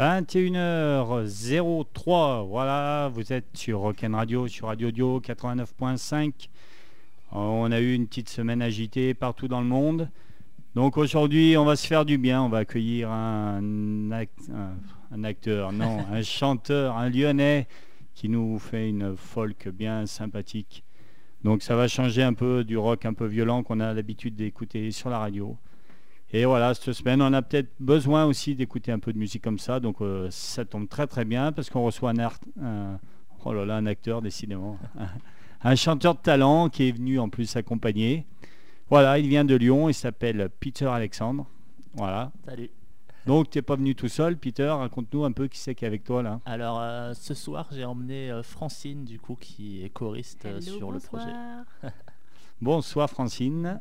21h03, voilà, vous êtes sur Rock'n Radio, sur Radio Audio 89.5. On a eu une petite semaine agitée partout dans le monde. Donc aujourd'hui, on va se faire du bien. On va accueillir un, un, acteur, non, un chanteur, un lyonnais qui nous fait une folk bien sympathique. Donc ça va changer un peu du rock un peu violent qu'on a l'habitude d'écouter sur la radio. Et voilà, cette semaine, on a peut-être besoin aussi d'écouter un peu de musique comme ça. Donc euh, ça tombe très très bien parce qu'on reçoit un, oh là là, un acteur décidément. un chanteur de talent qui est venu en plus accompagner. Voilà, il vient de Lyon, il s'appelle Peter Alexandre. Voilà. Salut. Donc tu n'es pas venu tout seul, Peter, raconte-nous un peu qui c'est qui est avec toi là. Alors euh, ce soir j'ai emmené euh, Francine du coup qui est choriste sur le projet. bonsoir Francine.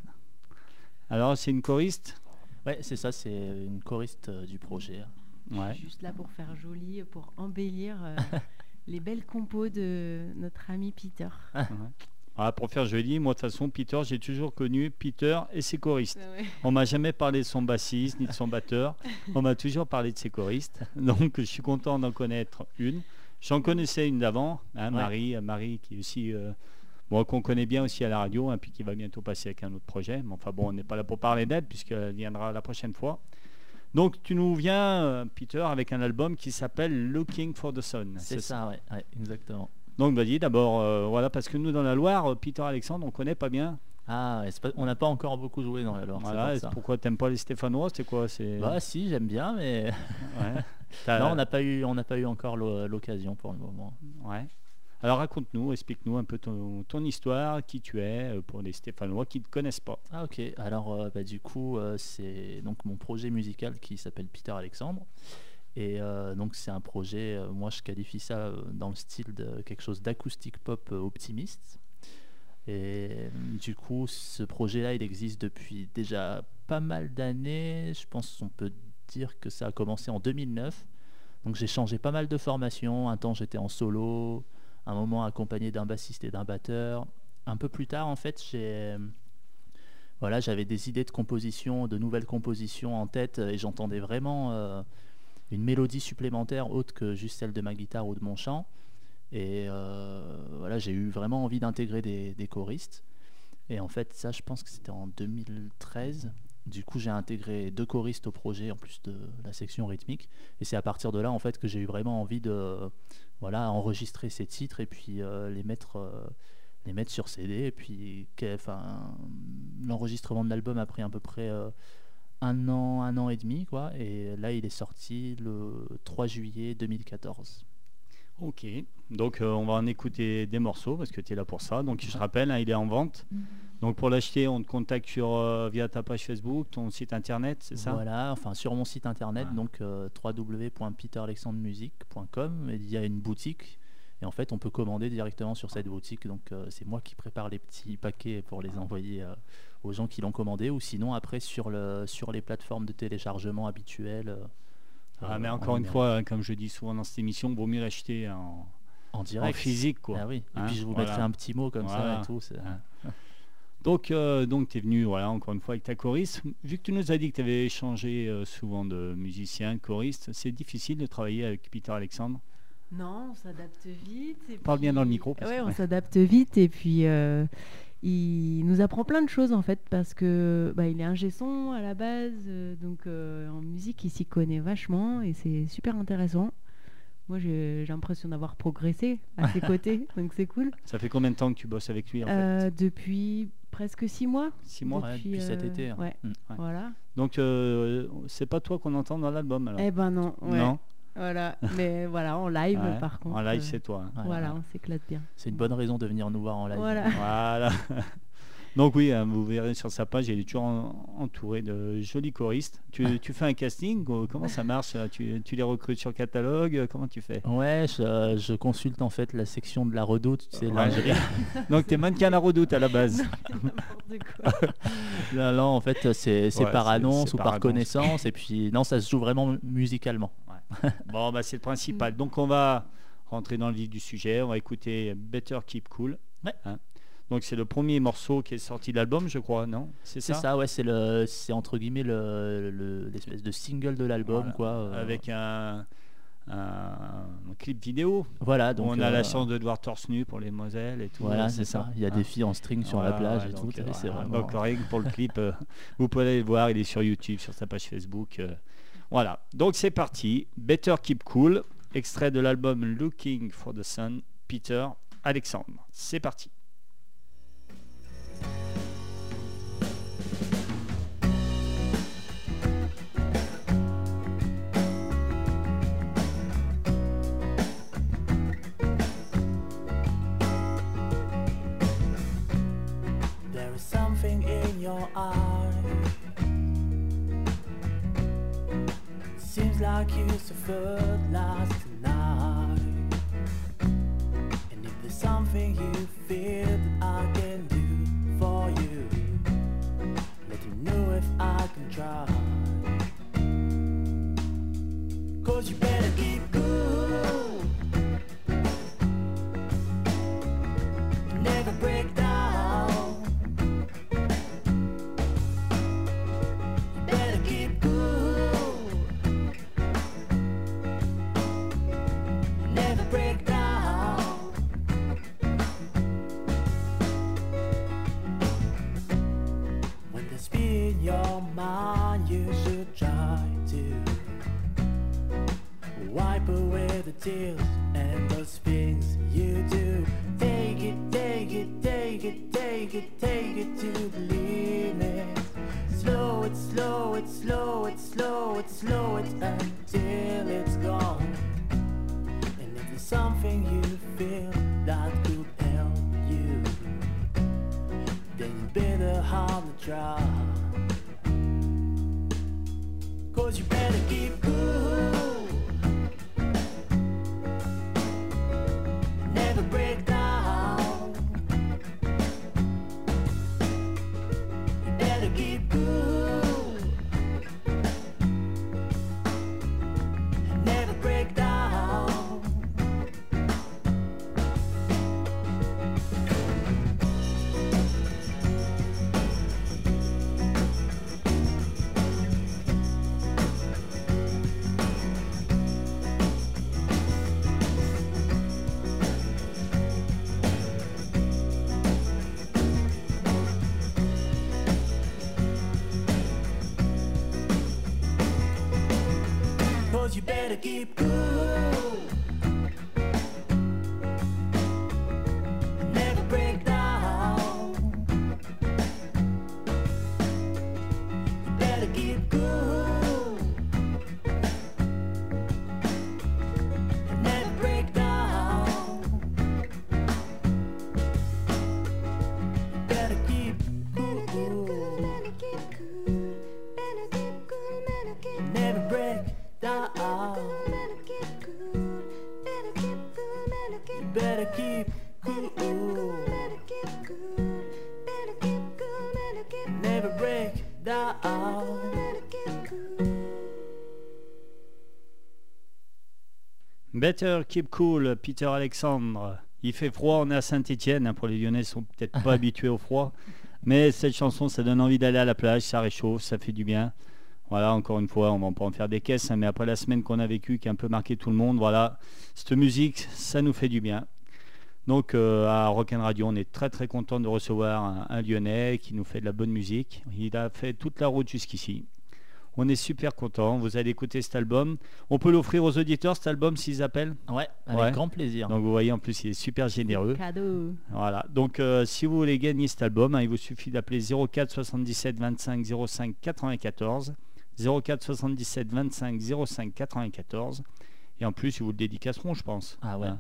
Alors c'est une choriste? Ouais, c'est ça, c'est une choriste euh, du projet. Ouais. Juste là pour faire joli, pour embellir euh, les belles compos de notre ami Peter. Ah, pour faire joli, moi de toute façon, Peter, j'ai toujours connu Peter et ses choristes. On m'a jamais parlé de son bassiste ni de son batteur. On m'a toujours parlé de ses choristes. Donc je suis content d'en connaître une. J'en connaissais une d'avant, hein, Marie, Marie qui est aussi euh, bon, qu'on connaît bien aussi à la radio, hein, puis qui va bientôt passer avec un autre projet. Mais enfin bon, on n'est pas là pour parler d'elle, puisqu'elle viendra la prochaine fois. Donc tu nous viens, euh, Peter, avec un album qui s'appelle Looking for the Sun. C'est ça, oui, exactement. Donc vas-y, d'abord, euh, voilà, parce que nous dans la Loire, euh, Peter Alexandre, on connaît pas bien. Ah, on n'a pas encore beaucoup joué dans la Loire. Voilà, pourquoi t'aimes pas les Stéphanois C'est quoi Bah si, j'aime bien, mais non, on n'a pas eu, on n'a pas eu encore l'occasion pour le moment. Ouais. Alors raconte-nous, explique-nous un peu ton, histoire, qui tu es euh, pour les Stéphanois qui ne te connaissent pas. Ah ok, alors euh, bah, du coup euh, c'est donc mon projet musical qui s'appelle Peter Alexandre. Et donc c'est un projet, moi je qualifie ça dans le style de quelque chose d'acoustique pop optimiste. Et du coup ce projet-là il existe depuis déjà pas mal d'années. Je pense qu'on peut dire que ça a commencé en 2009. Donc j'ai changé pas mal de formations. Un temps j'étais en solo, un moment accompagné d'un bassiste et d'un batteur. Un peu plus tard, en fait, j'ai voilà, j'avais des idées de composition, de nouvelles compositions en tête, et j'entendais vraiment euh, une mélodie supplémentaire autre que juste celle de ma guitare ou de mon chant. Et euh, voilà, j'ai eu vraiment envie d'intégrer des, des, choristes. Et en fait, ça, je pense que c'était en 2013. Du coup, j'ai intégré deux choristes au projet en plus de la section rythmique. Et c'est à partir de là, en fait, que j'ai eu vraiment envie de voilà, enregistrer ces titres et puis euh, les mettre euh, les mettre sur CD et puis l'enregistrement de l'album a pris à peu près euh, un an un an et demi quoi. Et là il est sorti le 3 juillet 2014 Ok, donc on va en écouter des morceaux parce que tu es là pour ça. Donc je rappelle, hein, il est en vente. Mm-hmm. Donc pour l'acheter, on te contacte sur, euh, via ta page Facebook, ton site internet, c'est ça? Voilà, enfin sur mon site internet, donc euh, www.peteralexandremusic.com, il y a une boutique. Et en fait, on peut commander directement sur cette boutique. Donc euh, c'est moi qui prépare les petits paquets pour les envoyer aux gens qui l'ont commandé. Ou sinon, après, sur, le, sur les plateformes de téléchargement habituelles. Ah, mais encore une fois, hein, comme je dis souvent dans cette émission, vaut mieux l'acheter en, en direct. physique. Quoi. Ah oui. Et puis je vous mettrai un petit mot comme ça et tout. Donc, euh, donc tu es venu, voilà, encore une fois, avec ta choriste. Vu que tu nous as dit que tu avais échangé euh, souvent de musiciens, choristes, c'est difficile de travailler avec Peter Alexandre? Non, on s'adapte vite. Parle bien dans le micro. Oui, on s'adapte vite et puis euh, il nous apprend plein de choses en fait parce que bah, il est ingé son à la base, donc en musique il s'y connaît vachement et c'est super intéressant. Moi, j'ai l'impression d'avoir progressé à ses côtés, donc c'est cool. Ça fait combien de temps que tu bosses avec lui en fait Depuis presque six mois. Six mois depuis, cet été. Hein. Ouais. Mm. Voilà. Donc euh, c'est pas toi qu'on entend dans l'album alors Eh ben non. Non. Voilà, mais voilà, en live par contre. En live, c'est toi. Hein. Voilà, on s'éclate bien. C'est une bonne raison de venir nous voir en live. Voilà. voilà. Donc oui, hein, vous verrez sur sa page, il est toujours entouré de jolis choristes. Tu, fais un casting Comment ça marche tu, les recrutes sur catalogue Comment tu fais? Ouais, je, consulte en fait la section de la redoute, c'est lingerie. Donc tu es mannequin à la redoute à la base. là, en fait, c'est par annonce ou par, connaissance. Et puis non, ça se joue vraiment musicalement. bon, bah, c'est le principal. Donc on va rentrer dans le vif du sujet. On va écouter Better Keep Cool. Ouais. Hein. Donc c'est le premier morceau qui est sorti de l'album, je crois, non? C'est ça, ça ouais, c'est le, c'est entre guillemets le, l'espèce de single de l'album, quoi. Euh. Avec un, un clip vidéo. Voilà, donc on a euh, la chance de te voir torse nu pour les Moselles et tout. Voilà, c'est ça. Il y a des filles en string sur la plage ouais, et donc, tout. euh, c'est vraiment- Donc pour le clip, euh, vous pouvez aller le voir, il est sur YouTube, sur sa page Facebook. Voilà, donc c'est parti. Better Keep Cool, extrait de l'album Looking for the Sun, Peter Alexandre. C'est parti. like you further better keep Better Keep Cool, Peter Alexandre. Il fait froid, on est à Saint-Etienne. Pour les Lyonnais, ils sont peut-être pas habitués au froid. Mais cette chanson, ça donne envie d'aller à la plage, ça réchauffe, ça fait du bien. Voilà, encore une fois, on va pas en faire des caisses, hein, mais après la semaine qu'on a vécue, qui a un peu marqué tout le monde, voilà, cette musique, ça nous fait du bien. Donc euh, à Rock'n Radio, on est très très content de recevoir un, un Lyonnais qui nous fait de la bonne musique. Il a fait toute la route jusqu'ici. On est super content. Vous allez écouter cet album. On peut l'offrir aux auditeurs cet album s'ils appellent. Ouais, avec Ouais. grand plaisir. Donc vous voyez en plus il est super généreux. Cadeau. Voilà. Donc euh, si vous voulez gagner cet album, hein, il vous suffit d'appeler 04 77 25 05 94. 04 77 25 05 94. Et en plus ils vous le dédicaceront, je pense. Ah ouais. Hein,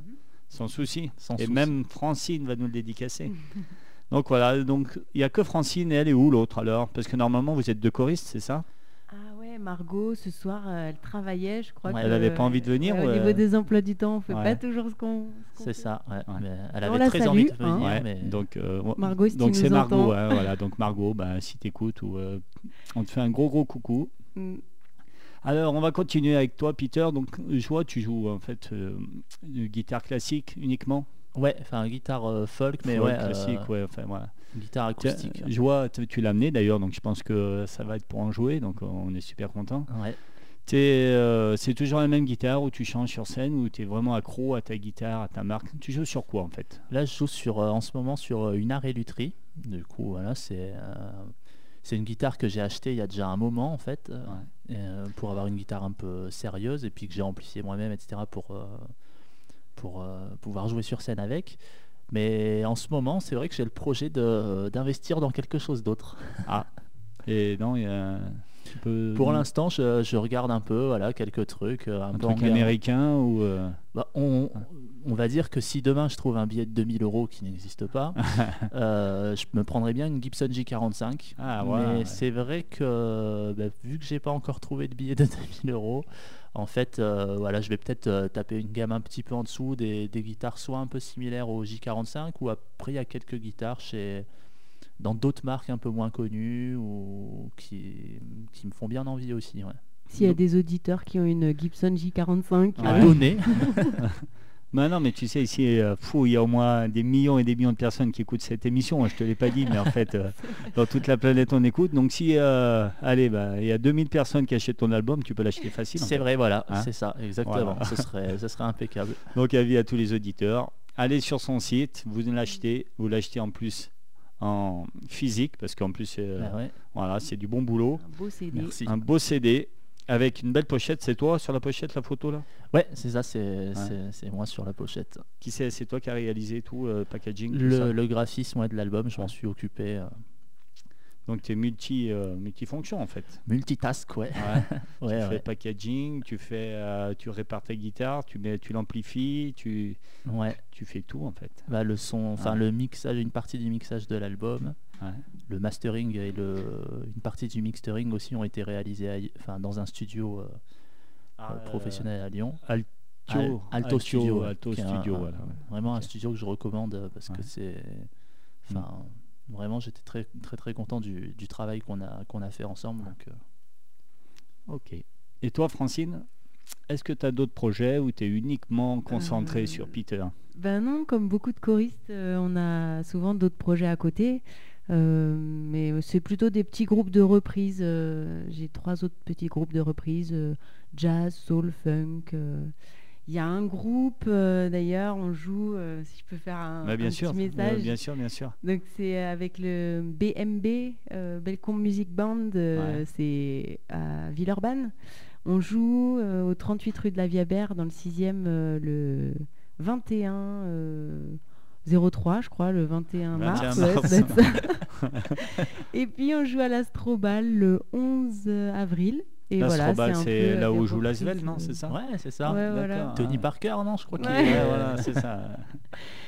sans souci. Sans et souci. même Francine va nous le dédicacer. donc voilà. Donc il n'y a que Francine et elle est où l'autre alors? Parce que normalement vous êtes deux choristes, c'est ça? Margot, ce soir, euh, elle travaillait, je crois. Ouais, que- elle avait pas envie de venir ouais, ou, Au euh, niveau des emplois du temps, on fait Ouais. pas toujours ce qu'on. ce C'est fait. ça, ouais. Ouais. Mais elle avait très envie de hein. venir, Ouais, mais donc, euh. Margot, si donc c'est Margot, voilà. Donc Margot, bah, si t'écoutes, ou euh, on te fait un gros gros coucou. Mm. Alors on va continuer avec toi, Peter. Donc je vois, tu joues en fait euh, de guitare classique uniquement? ouais, enfin guitare euh, folk, mais Folk ouais, euh, classique, ouais. Enfin voilà. Guitare Tiens, acoustique. je vois, tu l'as amené d'ailleurs, donc je pense que ça va être pour en jouer. Donc on est super content. Ouais. Euh, c'est toujours la même guitare où tu changes sur scène ou tu es vraiment accro à ta guitare, à ta marque? Tu joues sur quoi en fait? Là, je joue sur, euh, en ce moment sur euh, une Arrêt Lutherie. Du coup, voilà, c'est euh, c'est une guitare que j'ai achetée il y a déjà un moment en fait, pour avoir une guitare un peu sérieuse et puis que j'ai amplifié moi-même, etc. pour, pour pouvoir jouer sur scène avec. Mais en ce moment, c'est vrai que j'ai le projet d'investir dans quelque chose d'autre. Et non, il y a peux- Pour l'instant, je, je regarde un peu, voilà, quelques trucs, euh, un, un peu truc américain ou euh, Bah, on, on va dire que si demain je trouve un billet de 2000 euros qui n'existe pas, euh, je me prendrais bien une Gibson J45. Ah, ouais, Mais ouais. c'est vrai que bah, vu que j'ai pas encore trouvé de billet de 2000 euros, en fait, euh, voilà, je vais peut-être euh, taper une gamme un petit peu en dessous des, des guitares soit un peu similaires au J45 ou après il y a quelques guitares chez dans d'autres marques un peu moins connues ou qui, qui me font bien envie aussi. Ouais. S'il y a des auditeurs qui ont une Gibson J45, À Ouais. donner. Bah non, mais tu sais, ici, euh, fou, il y a au moins des millions et des millions de personnes qui écoutent cette émission. Je te l'ai pas dit, mais en fait, euh, dans toute la planète, on écoute. Donc, si, euh, allez, bah, il y a 2000 personnes qui achètent ton album, tu peux l'acheter facile. C'est vrai, voilà, Hein c'est ça, exactement. Voilà. Ce, serait, ce serait impeccable. Donc, avis à tous les auditeurs. Allez sur son site, vous l'achetez. Vous l'achetez en plus en physique, parce qu'en plus, euh, Ah ouais, voilà, c'est du bon boulot. un beau CD. merci. Un beau CD avec une belle pochette. C'est toi sur la pochette, la photo là? Ouais, c'est ça, c'est moi sur la pochette. Qui c'est? C'est toi qui as réalisé tout, euh, packaging ça Le, le graphisme ouais, de l'album, je m'en suis occupé. euh, Donc, tu es multi, euh, multifonction en fait. multitask, ouais. Ouais. ouais, tu fais ouais. packaging, tu fais, euh, tu répares ta guitare, tu mets, tu l'amplifies, tu, Ouais. tu fais tout en fait. Bah, le son, enfin le mixage, une partie du mixage de l'album, Ouais. le mastering et le, une partie du mixering aussi ont été réalisés à- enfin, dans un studio euh, Ah, euh, professionnel à Lyon. Alto, Al- Alto Studio, Alto un- Studio, un- voilà. ouais. Vraiment un studio que je recommande euh, parce Ouais. que c'est, enfin, vraiment j'étais très très très content du, du travail qu'on a qu'on a fait ensemble. Donc, euh, Ok. Et toi, Francine, est-ce que tu as d'autres projets ou tu es uniquement concentré Euh, sur Peter? Ben non, comme beaucoup de choristes, euh, on a souvent d'autres projets à côté. Euh, mais c'est plutôt des petits groupes de reprises. euh, J'ai trois autres petits groupes de reprises euh, jazz, soul, funk. Il y a un groupe d'ailleurs, on joue, si je peux faire un, Bah, bien un sûr, petit euh, message. bien sûr, bien sûr. Donc c'est avec le BMB, euh, Belcom Music Band, Ouais. c'est à Villeurbanne. On joue au 38 rue de la Viabert dans le 6e euh, le 21 euh, 03 je crois, le 21 mars. 21 ouais, ça mars. ça. Et puis on joue à l'Astrobal le 11 avril. Et voilà, c'est là où joue Lasvel, non euh, C'est ça ouais, c'est ça. Ouais, voilà. Tony. Parker, non, je crois qu'il Ouais. est. Ouais, euh, voilà, c'est ça.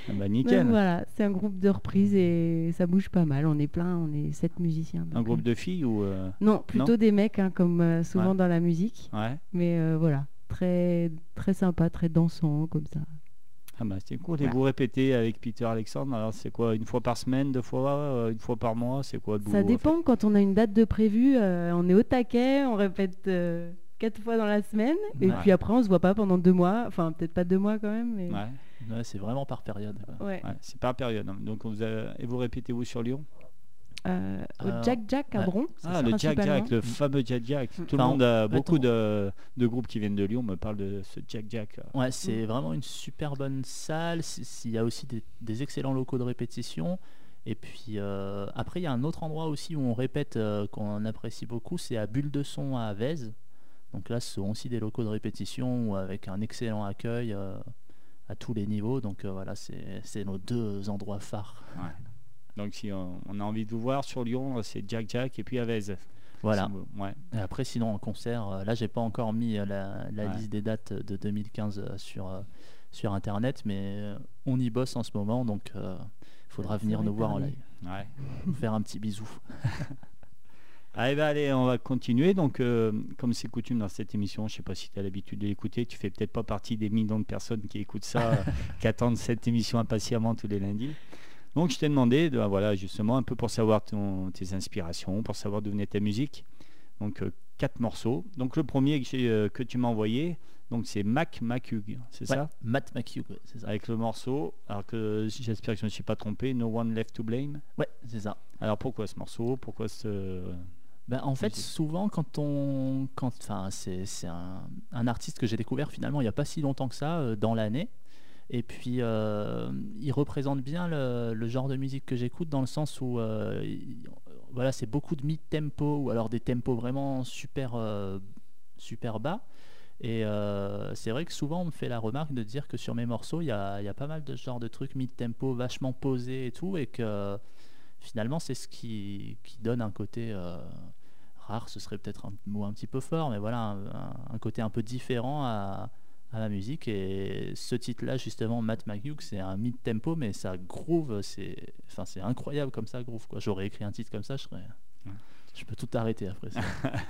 Ah bah, donc nickel. voilà, c'est un groupe de reprises et ça bouge pas mal. On est plein, on est sept musiciens. Un groupe euh, de filles ou euh, Non, plutôt des mecs, hein, comme euh, souvent Ouais. dans la musique. ouais Mais euh, voilà, très, très sympa, très dansant, comme ça. Ah bah c'est cool. Et Voilà. vous répétez avec Peter Alexandre. Alors c'est quoi Une fois par semaine, deux fois, euh, une fois par mois C'est quoi le boulot ça en fait dépend, quand on a une date de prévu, euh, on est au taquet, on répète euh, quatre fois dans la semaine. Et puis après, on se voit pas pendant deux mois. Enfin, peut-être pas deux mois quand même. Mais... Ouais, ouais, c'est vraiment par période. quoi. Ouais. ouais, c'est par période. hein. Donc vous et vous répétez où sur Lyon? Euh, au Euh, Jack Jack à. Bron. Ah, le Jack. Jack, le fameux Jack Jack. Tout le monde a beaucoup de, de groupes qui viennent de Lyon me parlent de ce Jack Jack. là. Ouais, c'est vraiment une super bonne salle. Il y a aussi des, des excellents locaux de répétition. Et puis euh, après, il y a un autre endroit aussi où on répète euh, qu'on apprécie beaucoup, c'est à Bulle de Son à Vèze. Donc là, ce sont aussi des locaux de répétition où avec un excellent accueil euh, à tous les niveaux. Donc euh, voilà, c'est c'est nos deux endroits phares. Donc si on, on a envie de vous voir sur Lyon, c'est Jack Jack et puis Vèze. Voilà. Ouais. Et après, sinon, en concert, euh, là, j'ai pas encore mis euh, la, la Ouais. liste des dates de 2015 euh, sur, euh, sur Internet, mais euh, on y bosse en ce moment, donc il faudra venir nous voir en live, Ouais. faire un petit bisou. Allez, bah, allez, on va continuer. Donc, euh, comme c'est coutume dans cette émission, je sais pas si tu as l'habitude de l'écouter, tu fais peut-être pas partie des millions de personnes qui écoutent ça, euh, qui attendent cette émission impatiemment tous les lundis. Donc, je t'ai demandé, de, voilà, justement, un peu pour savoir ton- tes inspirations, pour savoir d'où venait ta musique. Donc, euh, quatre morceaux. Donc, le premier que, euh, que tu m'as envoyé, donc c'est Mac Macug, c'est Ouais, ça? Matt McHugh, ouais, c'est ça. Avec le morceau, alors que j'espère que je ne me suis pas trompé, No One Left to Blame. Ouais, c'est ça. Alors, pourquoi ce morceau? Pourquoi ce. Ben, en fait, souvent, quand on. Quand, enfin, c'est c'est un, un artiste que j'ai découvert finalement il n'y a pas si longtemps que ça, euh, dans l'année. Et puis, euh, il représente bien le, genre de musique que j'écoute dans le sens où. euh, il- voilà, c'est beaucoup de mid-tempo ou alors des tempos vraiment super, euh, super bas. Et c'est vrai que souvent on me fait la remarque de dire que sur mes morceaux, il y a, pas mal de ce genre de trucs mid-tempo, vachement posés et tout, et que finalement c'est ce qui, donne un côté rare, ce serait peut-être un mot un petit peu fort, mais voilà, un- un côté un peu différent à, à la musique. Et ce titre-là, justement, Matt McHugh, c'est un mid-tempo, mais ça groove, c'est enfin, c'est incroyable comme ça, groove. quoi. J'aurais écrit un titre comme ça, je serais... Je peux tout arrêter après ça.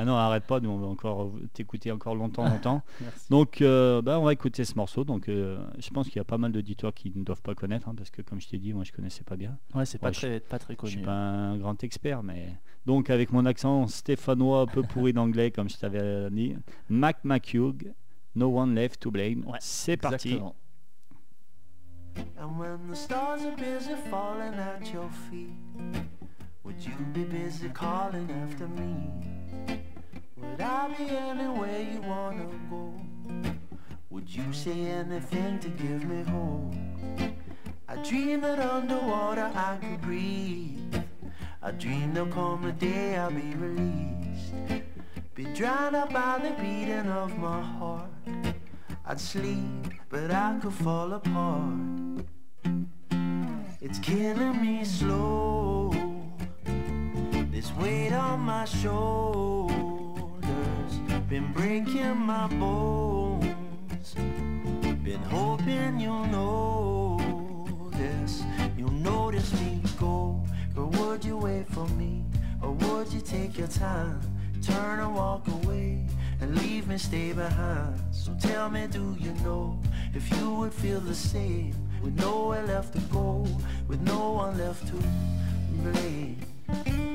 Ah non, arrête pas, nous on va encore t'écouter encore longtemps, longtemps. Donc, euh, bah, on va écouter ce morceau. Donc, euh, je pense qu'il y a pas mal d'auditeurs qui ne doivent pas connaître, hein, parce que comme je t'ai dit, moi je connaissais pas bien. Ouais, c'est pas, Ouais, je- très, pas très Je connu. suis pas un grand expert, mais donc avec mon accent stéphanois un peu pourri d'anglais, comme je t'avais dit, Mac McHugh, No One Left to Blame. Ouais, C'est parti. And when the stars are busy falling at your feet, would you be busy calling after me? Would I be anywhere you wanna go? Would you say anything to give me hope? I dream that underwater I could breathe. I dream there'll come a day I'll be released. Be drowned out by the beating of my heart. I'd sleep, but I could fall apart. It's killing me slow. This weight on my shoulders been breaking my bones. Been hoping you'll this. You'll notice me go, or would you wait for me, or would you take your time, turn and walk away? And leave me stay behind. So tell me, do you know if you would feel the same? With nowhere left to go, with no one left to blame.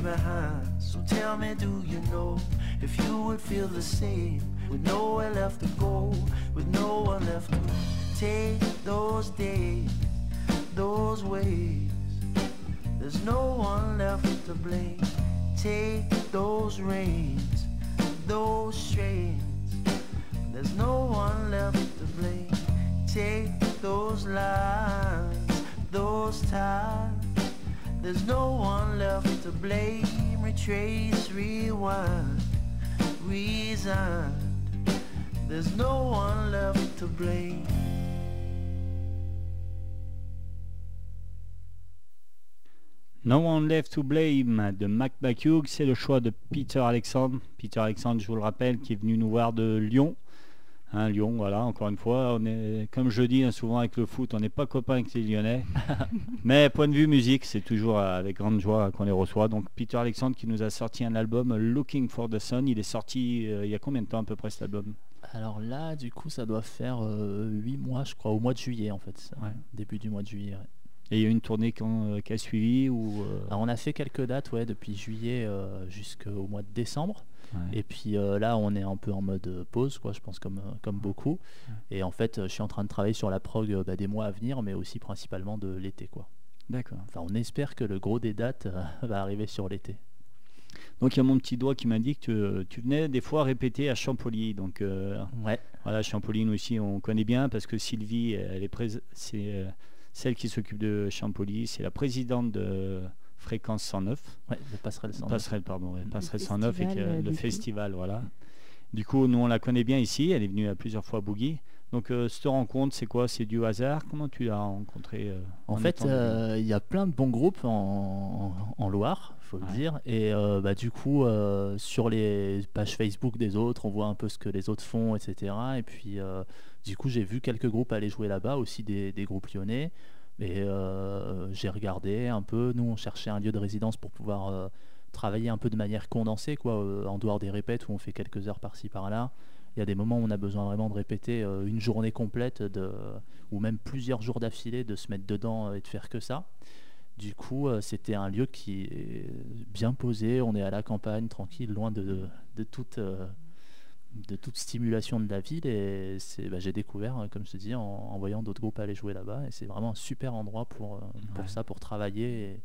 Behind. So tell me, do you know if you would feel the same? With nowhere left to go, with no one left to take those days, those ways. There's no one left to blame. Take those reins, those strains. There's no one left to blame. Take those lines, those ties. There's no one left to blame. Retrace, rewind, resign. There's no one left to blame. No One Left to Blame de Mac McHugh, c'est le choix de Peter Alexandre. Peter Alexandre, je vous le rappelle, qui est venu nous voir de Lyon. Hein, Lyon, voilà, encore une fois, on est, comme je dis hein, souvent avec le foot, on n'est pas copains avec les Lyonnais. Mais point de vue musique, c'est toujours euh, avec grande joie qu'on les reçoit. Donc Peter Alexandre qui nous a sorti un album Looking for the Sun. Il est sorti euh, il y a combien de temps à peu près cet album? Alors là, du coup, ça doit faire 8 mois, je crois, au mois de juillet en fait. ça. Ouais. Début du mois de juillet. ouais. Et il y a eu une tournée euh, qui a suivi ou euh, Alors on a fait quelques dates ouais, depuis juillet euh, jusqu'au mois de décembre. Ouais. Et puis euh, là, on est un peu en mode pause, quoi, je pense, comme, euh, comme beaucoup. Et en fait, je suis en train de travailler sur la prog euh, bah, des mois à venir, mais aussi principalement de l'été. quoi. D'accord. Enfin, on espère que le gros des dates euh, va arriver sur l'été. Donc il y a mon petit doigt qui dit que tu, venais des fois répéter à Champollion. Donc euh, Ouais, voilà, Champollion nous aussi on connaît bien parce que Sylvie, elle est c'est euh, celle qui s'occupe de Champollion, c'est la présidente de Fréquence 109. ouais, le passerelle sans Passerelle, pardon, ouais, Le Passerelle 109 et euh, le festival, voilà. Du coup, nous on la connaît bien ici, elle est venue à plusieurs fois à Boogie. Donc euh, cette rencontre, c'est quoi? C'est du hasard? Comment tu l'as rencontré euh, En fait, il y a plein de bons groupes en, en Loire, faut Ouais. le dire. Et bah, du coup, sur les pages Facebook des autres, on voit un peu ce que les autres font, etc. Et puis, du coup, j'ai vu quelques groupes aller jouer là-bas, aussi des, des groupes lyonnais. Et euh, j'ai regardé un peu. Nous, on cherchait un lieu de résidence pour pouvoir euh, travailler un peu de manière condensée, quoi, euh, en dehors des répètes où on fait quelques heures par-ci par-là. Il y a des moments où on a besoin vraiment de répéter une journée complète de, ou même plusieurs jours d'affilée, de se mettre dedans et de faire que ça. Du coup, c'était un lieu qui est bien posé. On est à la campagne, tranquille, loin de, de toute, de toute stimulation de la ville. Et c'est, bah, j'ai découvert, euh, comme je te dis, en, en voyant d'autres groupes aller jouer là-bas. Et c'est vraiment un super endroit pour, euh, pour Ouais. ça, pour travailler. et-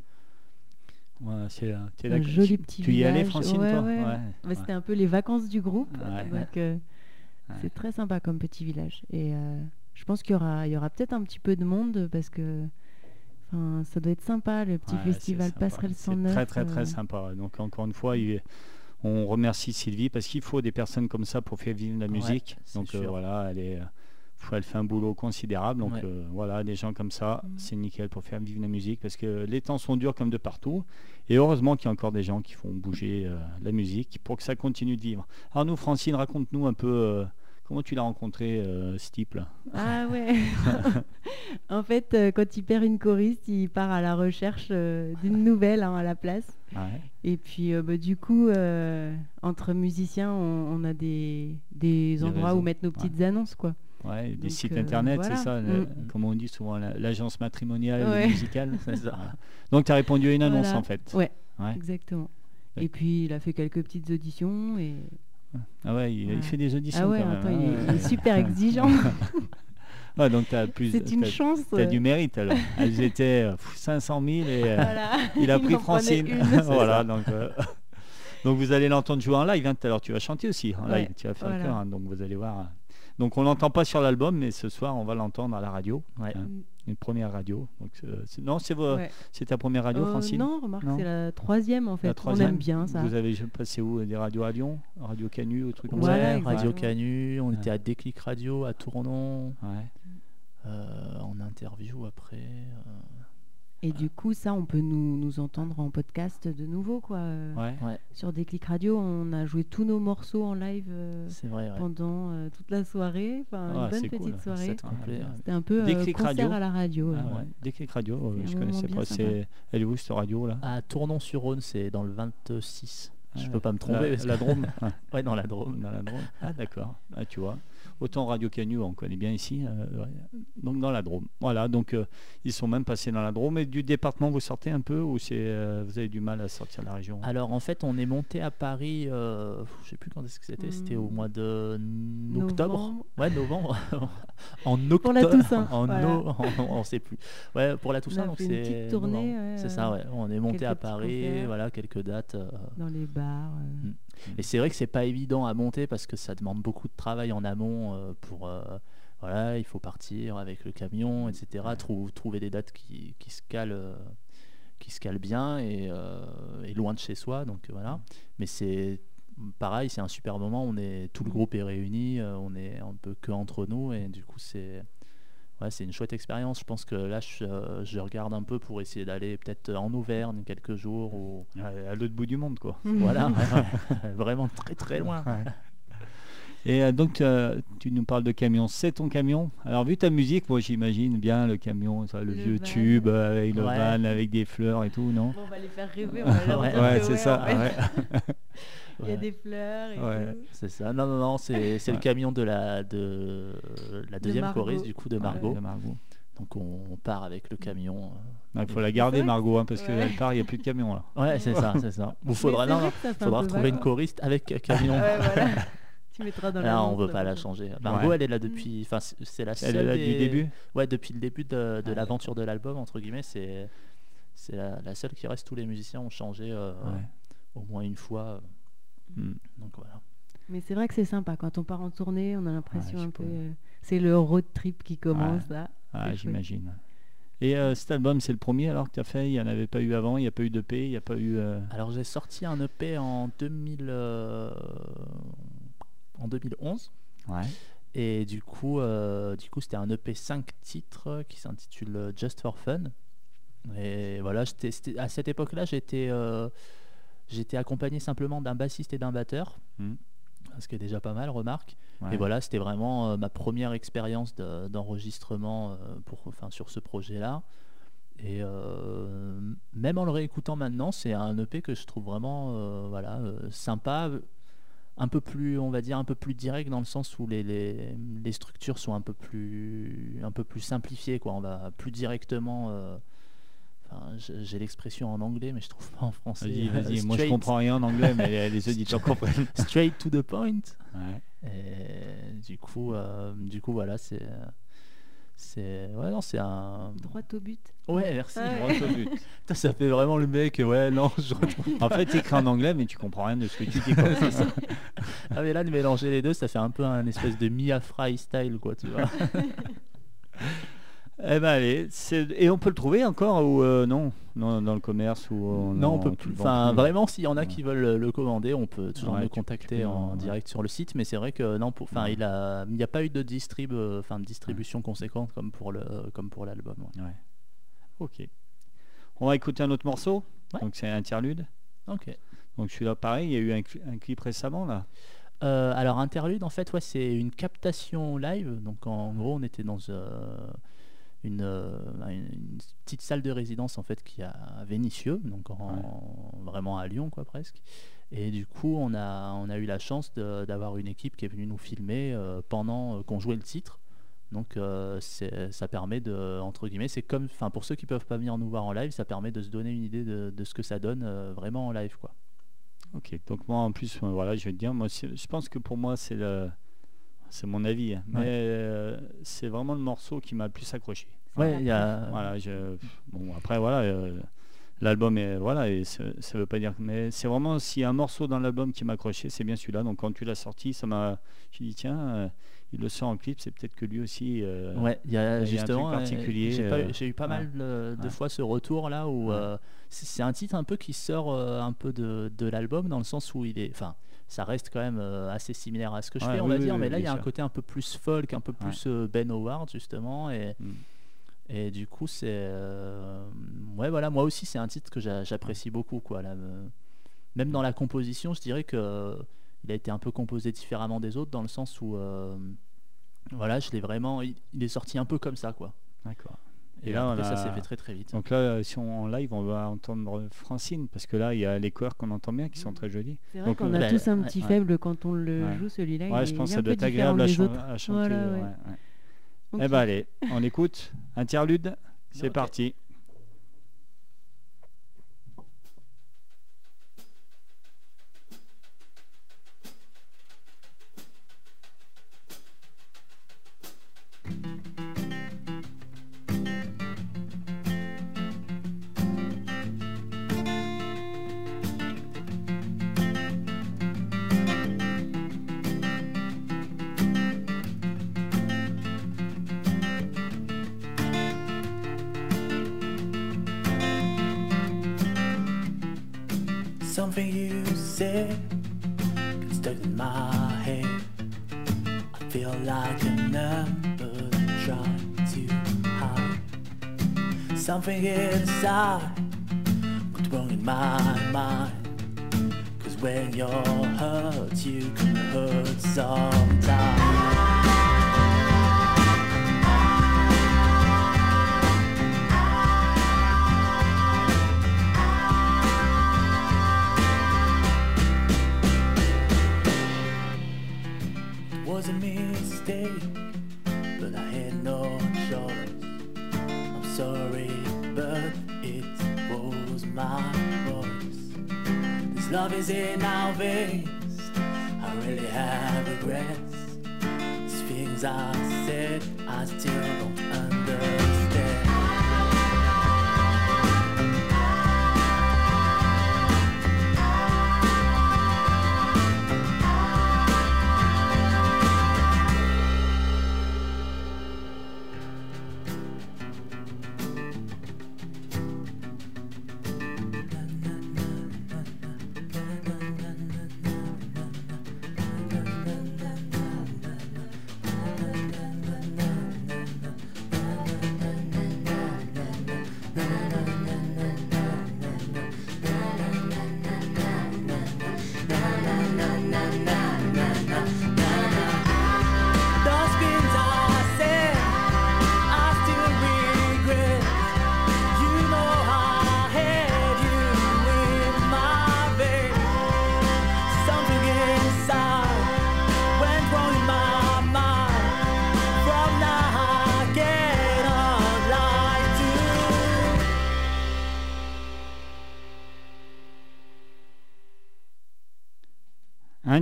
Ouais, c'est, euh, t'es Un joli petit Tu y allais, village. Francine, Ouais, toi ouais. Ouais, Bah, ouais. C'était un peu les vacances du groupe. Ouais. donc, euh, Ouais. C'est très sympa comme petit village. Et euh, je pense qu'il y aura, il y aura peut-être un petit peu de monde parce que enfin, ça doit être sympa, le petit Ouais, c'est festival. Passerelle C'est 109. très très très euh, sympa. Donc encore une fois, il- on remercie Sylvie parce qu'il faut des personnes comme ça pour faire vivre la musique. Donc euh, voilà, elle est, faut- elle fait un boulot considérable. Donc Ouais. euh, voilà, des gens comme ça, Mhm. c'est nickel pour faire vivre la musique parce que les temps sont durs comme de partout. Et heureusement qu'il y a encore des gens qui font bouger euh, la musique pour que ça continue de vivre. Alors nous, Francine, raconte-nous un peu euh, comment tu l'as rencontré, euh, ce type là. Ah ouais. en fait, euh, quand il perd une choriste, il part à la recherche euh, d'une nouvelle hein, à la place. Ouais. Et puis, euh, bah, du coup, entre musiciens, on, on a des, des Des endroits réseaux, où mettre nos ouais. petites annonces, quoi. Ouais, des Donc, sites internet, voilà. c'est ça, le- Mm. comme on dit souvent, la- l'agence matrimoniale Ouais. musicale. C'est ça. Voilà. Donc tu as répondu à une annonce Voilà. en fait. Ouais. Exactement. Et puis, il a fait quelques petites auditions. Et... Ah ouais, il, fait des auditions Ah ouais, quand même. attends, hein. il, est, il est super exigeant. Ouais, donc tu as plus. C'est une chance. T'as euh, du mérite alors. Elles étaient euh, pff, 500 000 et euh, voilà. il a pris Francine. une. voilà, donc, euh, donc vous allez l'entendre jouer en live. Hein, tout à l'heure, tu vas chanter aussi en Ouais, live. Tu vas faire voilà. le chœur, hein, donc vous allez voir. hein. Donc on l'entend pas sur l'album, mais ce soir on va l'entendre à la radio. Ouais. hein, une première radio. Donc, euh, c'est- non, c'est Ouais. c'est ta première radio, Euh, Francine non, remarque, c'est la troisième en fait. La On troisième aime bien ça. Vous avez passé où Des radios à Lyon Radio Canu ou trucs comme Ouais, exactement. Radio Canu, on Ouais. était à Déclic Radio, à Tournon, ça Ouais. euh, en interview après. euh, Et du coup, ça, on peut nous, nous entendre en podcast de nouveau, quoi. euh, Ouais. Ouais, Sur Déclic Radio, on a joué tous nos morceaux en live euh, c'est vrai. ouais. pendant euh, toute la soirée. Enfin, Ah, une bonne c'est petite cool. soirée. C'était un peu euh, Déclic concert Radio. à la radio. Ah euh. ouais. Déclic Radio, euh, je connaissais pas. C'est... Elle est où cette radio là? À Tournon-sur-Rhône, c'est dans le 26. Je Ouais. peux pas me tromper. La, la Drôme Ouais, dans la Drôme. Dans la Drôme. Ah d'accord. Ah, tu vois. Autant Radio Canu, on connaît bien ici. euh, ouais. Donc dans la Drôme. Voilà, donc euh, ils sont même passés dans la Drôme. Et du département, vous sortez un peu ou c'est, euh, vous avez du mal à sortir de la région? Alors en fait, on est monté à Paris, euh, je sais plus quand est-ce que c'était, c'était au Hmm. mois de octobre. Novembre. Ouais, novembre. en octobre. Pour la Toussaint, En voilà. no- on, on sait plus. Ouais, pour la Toussaint, donc c'est petite tournée, c'est ça, ouais. On est monté à Paris, voilà, quelques dates. euh, Dans les bars. euh. Et c'est vrai que c'est pas évident à monter parce que ça demande beaucoup de travail en amont euh, pour euh, voilà, il faut partir avec le camion, etc. Trou- trouver des dates qui, qui se calent, euh, qui se calent bien et, et loin de chez soi. Donc voilà. Mais c'est pareil, c'est un super moment. On est tout le groupe est réuni, on est un peu que entre nous et du coup c'est Ouais, c'est une chouette expérience. Je pense que là, je, euh, je regarde un peu pour essayer d'aller peut-être en Auvergne quelques jours ou À, à l'autre bout du monde, quoi. voilà, vraiment très très loin. Et euh, donc, euh, tu nous parles de camion. C'est ton camion Alors, vu ta musique, moi, j'imagine bien le camion, ça, le, Le vieux van. tube euh, avec le Ouais. van, avec des fleurs et tout, non? Bon, on va les faire rêver. On va leur Ouais, c'est ça. en fait, ouais. Il y a des fleurs et Ouais. tout. C'est ça. Non, non, non, c'est le camion de la, de, la deuxième choriste, du coup, de Margot. De Margot. Donc, on, part avec le camion. Il faut la garder, Margot, hein, parce Ouais. qu'elle part, il n'y a plus de camion là. Ouais, c'est ça, c'est ça. Il faudra, non, faudra peu retrouver une vague. choriste avec un camion. Ouais, voilà. Tu mettras dans la Là, on veut pas la changer. Margot, Ouais. elle est là depuis. Enfin, c'est- la seule. Elle est là des- du début Ouais, depuis le début de, de Ah, l'aventure de l'album, entre guillemets, c'est c'est la, la seule qui reste. Tous les musiciens ont changé euh, Ouais. au moins une fois. Hmm. Donc voilà. Mais c'est vrai que c'est sympa. Quand on part en tournée, on a l'impression un peu. euh, C'est le road trip qui commence là. Ah, j'imagine. Et euh, cet album, c'est le premier alors que tu as fait? Il n'y en avait pas eu avant, il n'y a pas eu d'EP, il n'y a pas eu. euh, Alors j'ai sorti un EP en 2000, euh, en 2011. Ouais. Et du coup, euh, du coup, c'était un EP 5 titres qui s'intitule euh, Just for Fun. Et voilà, j'étais- c'était- à cette époque-là, j'étais euh, j'étais accompagné simplement d'un bassiste et d'un batteur, Mhm. ce qui est déjà pas mal, remarque. ouais. Et voilà, c'était vraiment euh, ma première expérience de- d'enregistrement pour, enfin, sur ce projet-là. Et même en le réécoutant maintenant, c'est un EP que je trouve vraiment voilà, sympa, un peu plus, on va dire, un peu plus direct dans le sens où les, les, les structures sont un peu plus, un peu plus simplifiées. Quoi. On va plus directement. euh, enfin, j'ai l'expression en anglais, mais je trouve pas en français. Vas-y, vas-y. Moi, je straight- comprends rien en anglais, mais les, les auditeurs comprennent. Straight to the point. Ouais. Et du coup, euh, du coup, voilà, c'est, c'est, ouais, non, c'est un. Droit au but. Ouais, merci. Ouais. Droit au but. Putain, ça fait vraiment le mec. Ouais, non, je retrouve. En fait, tu écris en anglais, mais tu comprends rien de ce que tu dis. quoi. Ah mais là, de mélanger les deux, ça fait un peu un espèce de Mia Fry style, quoi, tu vois. Eh ben allez, et on peut le trouver encore ou euh, non, non dans le commerce ou euh, non, on peut plus. Enfin, vraiment, s'il y en a qui veulent le- commander, on peut toujours Ouais, tu contacter peux, en ouais. direct sur le site. Mais c'est vrai que non, pour, enfin, Ouais. il a, il n'y a pas eu de distrib, euh, enfin, de distribution conséquente comme pour le, comme pour l'album. Ok. On va écouter un autre morceau. Donc c'est interlude. Ok. Donc celui-là, pareil, il y a eu un, cli- un clip récemment là. Euh, alors interlude en fait ouais, c'est une captation live donc en gros on était dans une, euh, une- une petite salle de résidence en fait qui a à Vénissieux donc en- vraiment à Lyon quoi presque. Et du coup on a, on a eu la chance d'avoir une équipe qui est venue nous filmer euh, pendant euh, qu'on jouait le titre. Donc euh, ça permet de entre guillemets c'est comme enfin pour ceux qui peuvent pas venir nous voir en live ça permet de se donner une idée de, de ce que ça donne euh, vraiment en live quoi. Ok. Donc moi en plus, voilà, je vais te dire, moi, je pense que pour moi c'est le, c'est mon avis, hein, mais Ouais. euh, c'est vraiment le morceau qui m'a le plus accroché. ouais il y a Voilà, je, bon après voilà, euh, l'album est voilà et ça, veut pas dire, mais c'est vraiment s'il y a un morceau dans l'album qui m'a accroché, c'est bien celui-là. Donc quand tu l'as sorti, ça m'a, j'ai dit tiens, euh, il le sort en clip, c'est peut-être que lui aussi. euh, Ouais, il y a a un truc justement particulier, J'ai eu- pas ouais. mal de, de Ouais. fois ce retour là où Ouais. euh, c'est c'est un titre un peu qui sort euh, un peu de, de l'album dans le sens où il est, enfin, ça reste quand même euh, assez similaire à ce que je Ouais, fais, on oui, va oui, dire, oui, mais là il y a un côté un peu plus folk, un peu plus euh, Ben Howard justement et Mm. et du coup c'est euh, ouais voilà moi aussi c'est un titre que j'a- j'apprécie beaucoup quoi là, même dans la composition je dirais que il a été un peu composé différemment des autres dans le sens où euh, voilà je l'ai vraiment il, il est sorti un peu comme ça quoi. D'accord. Et, Et là, après, on ça s'est fait très très vite Donc là, euh, si on en live, on va entendre Francine parce que là, il y a les chœurs qu'on entend bien qui sont très jolis. C'est vrai qu'on euh, a bah, tous un petit ouais. faible quand on le Ouais. joue celui-là. Ouais, il je est pense que ça doit être agréable à, chan- chanter. Voilà, ouais, ouais. ouais. Ok. Eh ben allez, on écoute. Interlude, c'est parti. Something you said gets stuck in my head. I feel like a number trying to hide. Something inside what's wrong in my mind. Cause when you're hurt, you can hurt sometimes. Was a mistake, but I had no choice. I'm sorry, but it was my voice. This love is in our veins. I really have regrets. These things I said, I still don't understand.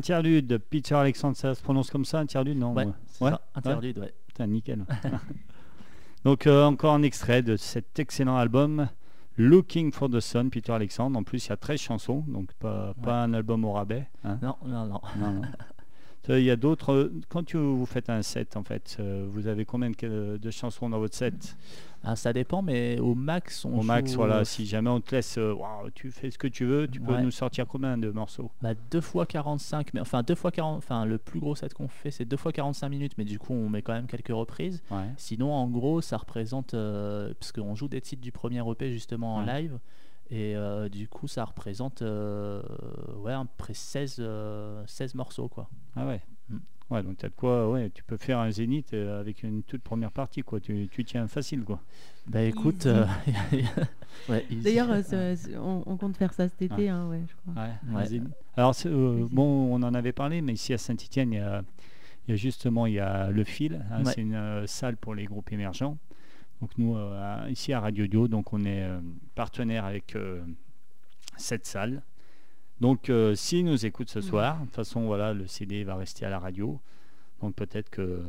Interlude, Peter Alexandre, ça se prononce comme ça, interlude Non Ouais, ouais. Ouais, ça, interlude, ouais. Putain, nickel. Donc euh, encore un extrait de cet excellent album Looking for the Sun, Peter Alexandre. En plus, il y a 13 chansons, donc pas, pas un album au rabais. hein. Non, non, non. Non, non. Euh, Il y a d'autres. euh, Quand tu, vous faites un set, en fait, vous avez combien de, de chansons dans votre set? Ah, ça dépend, mais au max, on Au max, voilà. euh, Si jamais on te laisse, euh, tu fais ce que tu veux, tu peux Ouais. nous sortir combien de morceaux? Bah, 2 fois 45, mais enfin 2 fois 40, enfin le plus gros set qu'on fait c'est 2 fois 45 minutes, mais du coup on met quand même quelques reprises. Ouais. Sinon en gros ça représente, euh, parce qu'on joue des titres du premier EP justement en Ouais. live, et euh, du coup ça représente ouais, à peu près 16, euh, 16 morceaux quoi. Ah ouais. Mm. Ouais, donc tu as de quoi, ouais, tu peux faire un zénith euh, avec une toute première partie, quoi. Tu, tu tiens facile, quoi. Bah écoute, euh, ouais. D'ailleurs, euh, on, on compte faire ça cet été, hein, ouais, je crois. Alors, euh, bon, on en avait parlé, mais ici à Saint-Etienne, il y a, il y a justement il y a le fil. hein, Ouais. C'est une euh, salle pour les groupes émergents. Donc nous, euh, ici à Radio Dio, donc on est euh, partenaire avec euh, cette salle. Donc, euh, s'ils nous écoutent ce Mhm. soir, de toute façon, voilà, le CD va rester à la radio. Donc peut-être que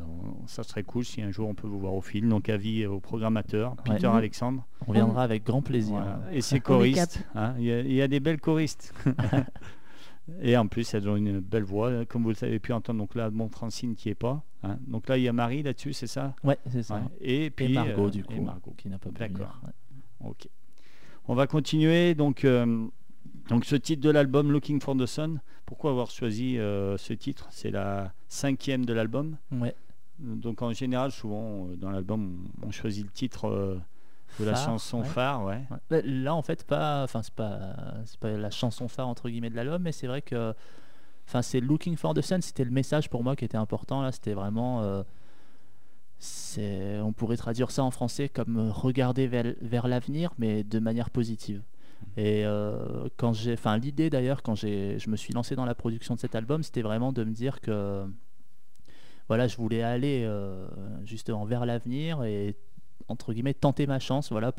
ça serait cool si un jour on peut vous voir au fil. Donc avis au programmateur, Peter Mhm. Alexandre. on viendra avec grand plaisir. Voilà. Et ses choristes. hein, Il y, a- il y a des belles choristes. Et en plus, elles ont une belle voix, comme vous l'avez pu entendre. Donc là, mon Francine qui est pas. hein. Donc là, il y a Marie là-dessus, c'est ça? Ouais, c'est ça. Ouais. Et puis Et Margot euh, du et coup, Margot. qui n'a pas pu D'accord. ouais. Ok. On va continuer. Donc, euh, donc ce titre de l'album Looking for the Sun. Pourquoi avoir choisi euh, ce titre? C'est la cinquième de l'album? Ouais. Donc en général, souvent euh, dans l'album, on choisit le titre euh, de la chanson ouais. phare, ouais. Ouais. Bah, Là, en fait, pas, enfin, c'est pas, c'est pas la chanson phare entre guillemets de l'album, mais c'est vrai que, enfin, c'est Looking for the Sun, c'était le message pour moi qui était important. Là, c'était vraiment, euh, on pourrait traduire ça en français comme regarder vers, vers l'avenir, mais de manière positive. Et euh, quand j'ai, enfin, l'idée d'ailleurs, quand j'ai, je me suis lancé dans la production de cet album, c'était vraiment de me dire que, voilà, je voulais aller euh, justement vers l'avenir et entre guillemets tenter ma chance voilà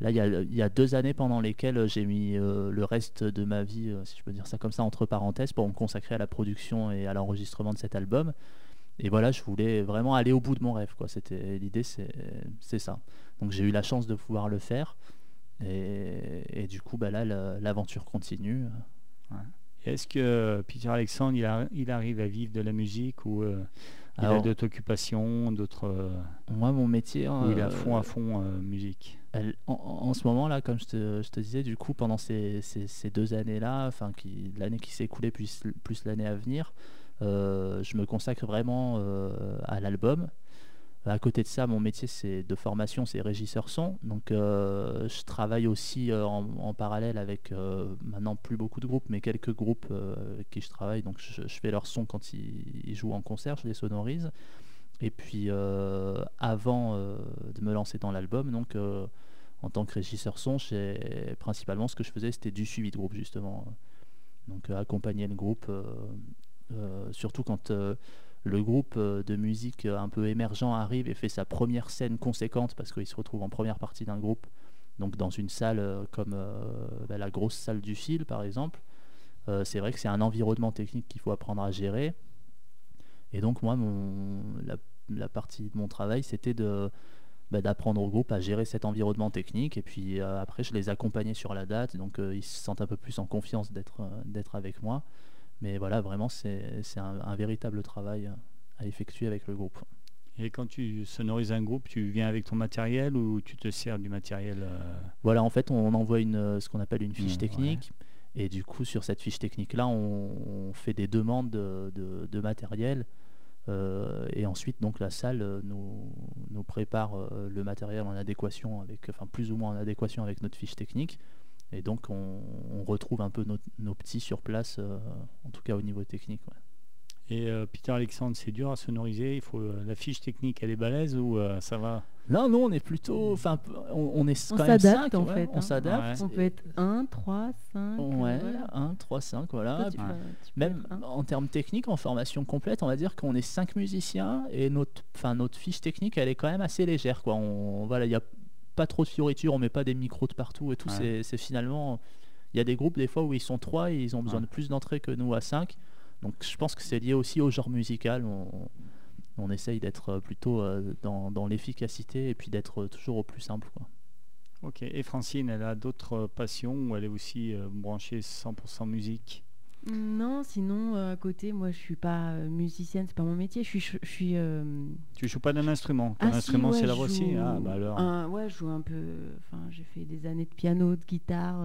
il y a, deux années pendant lesquelles j'ai mis euh, le reste de ma vie euh, si je peux dire ça comme ça entre parenthèses pour me consacrer à la production et à l'enregistrement de cet album. Et voilà je voulais vraiment aller au bout de mon rêve c'était l'idée c'est ça. Donc j'ai eu la chance de pouvoir le faire et, et du coup bah là la- l'aventure continue. Est-ce que euh, Peter Alexandre, il, a- il arrive à vivre de la musique ou euh, il a d'autres occupations, d'autres euh, moi mon métier où il est à euh, fond à fond musique? Elle- en, ce moment là, comme je te, je te disais, du coup pendant ces, ces- ces deux années là, enfin l'année qui s'est écoulée plus, plus l'année à venir, euh, je me consacre vraiment euh, à l'album. À côté de ça, mon métier c'est de formation, c'est régisseur son. Donc euh, je travaille aussi euh, en, parallèle avec euh, maintenant plus beaucoup de groupes, mais quelques groupes avec qui je travaille. Donc je, fais leur son quand ils, jouent en concert, je les sonorise. Et puis avant de me lancer dans l'album, donc en tant que régisseur son, principalement ce que je faisais c'était du suivi de groupe justement. Donc accompagner le groupe, surtout quand le groupe euh, de musique euh, un peu émergent arrive et fait sa première scène conséquente parce qu'il se retrouve en première partie d'un groupe, donc dans une salle euh, comme bah, la grosse salle du fil par exemple. C'est vrai que c'est un environnement technique qu'il faut apprendre à gérer. Et donc moi, la, partie de mon travail, c'était bah, d'apprendre au groupe à gérer cet environnement technique. Et puis après, je les accompagnais sur la date. Donc ils se sentent un peu plus en confiance d'être avec moi. Mais voilà, vraiment, c'est un, un véritable travail à effectuer avec le groupe. Et quand tu sonorises un groupe, tu viens avec ton matériel ou tu te sers du matériel euh, Voilà, en fait, on envoie une, euh, ce qu'on appelle une fiche Mmh, technique. Et du coup, sur cette fiche technique-là, on, on fait des demandes de, de- de matériel. Euh, et ensuite, donc, la salle nous, nous prépare le matériel en adéquation avec, enfin, plus ou moins en adéquation avec notre fiche technique. Et donc, on, on retrouve un peu nos, nos petits sur place, euh, en tout cas au niveau technique. ouais. Et euh, Peter Alexandre, c'est dur à sonoriser. Il faut euh, la fiche technique, elle est balèze ou euh, ça va? Là, nous, on est plutôt, enfin, on, on est On quand même s'adapte, cinq, en ouais, fait, On hein. s'adapte. On peut être 1, 3, 5. Ouais, voilà. 1, 3, 5, voilà. Toi, tu Ouais. peux- tu peux Même en termes techniques, en formation complète, on va dire qu'on est 5 musiciens et notre, enfin, notre fiche technique, elle est quand même assez légère. Quoi. On, voilà, il n'y a pas trop de fioritures, on met pas des micros de partout et tout. Ouais. C'est, finalement Il y a des groupes des fois où ils sont trois et ils ont besoin Ouais. de plus d'entrées que nous à cinq. Donc je pense que c'est lié aussi au genre musical. On, on essaye d'être euh, plutôt euh, dans, dans l'efficacité et puis d'être toujours au plus simple. Quoi. Ok. Et Francine, elle a d'autres euh, passions ou elle est aussi euh, branchée 100% musique? Non, sinon euh, à côté, moi je suis pas euh, musicienne, c'est pas mon métier. Je suis, je suis. euh, Tu joues pas d'un instrument Ton ah si, instrument, ouais, c'est la voix aussi joue Ah, bah alors. un- ouais, je joue un peu. Enfin, j'ai fait des années de piano, de guitare.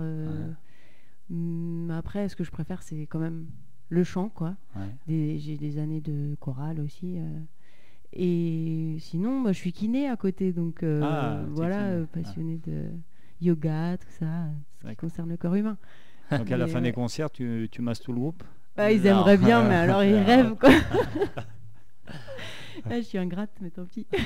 hum, après, ce que je préfère, c'est quand même le chant, quoi. Ouais. J'ai des années de chorale aussi. Et sinon, moi, je suis kiné à côté, donc Ah, voilà, kiné. euh, passionnée de yoga, tout ça, ce qui concerne le corps humain. Donc à la fin des concerts, tu, tu masses tout le groupe Ah, ils Non. aimeraient bien, mais alors ils Ah. rêvent, quoi. Ah, je suis ingrate, mais tant pis.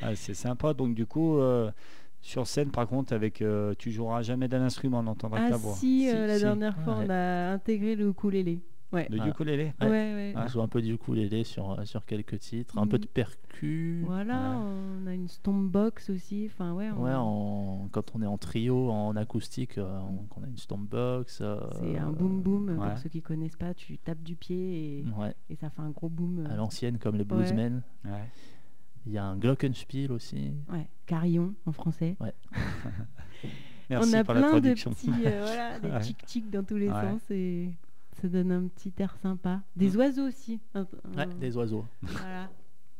Ah, C'est sympa. Donc du coup, euh, sur scène, par contre, avec, euh, tu joueras jamais d'un instrument, on n'entendra que Ah ta voix. si, euh, la si. dernière fois, Ouais. on a intégré le ukulélé. Ouais. Le Ah. ukulélé Ouais, Ouais. ouais. On joue un peu du ukulélé sur, sur quelques titres, un peu de Mm. percu. Voilà, on a une stompbox aussi. Enfin, ouais, on- Ouais, en- quand on est en trio, en acoustique, euh, on, a une stompbox. euh, c'est un boom boom. ouais. Pour ceux qui connaissent pas, tu tapes du pied et, Ouais, et ça fait un gros boom. à euh, l'ancienne comme bluesmen. Ouais. Il y a un glockenspiel aussi. Ouais, carillon en français. Merci on a pour la plein de petits, euh, voilà, des Ouais. tic tic dans tous les Ouais. sens et ça donne un petit air sympa. Des Mm. oiseaux aussi. Ouais, des oiseaux. Voilà.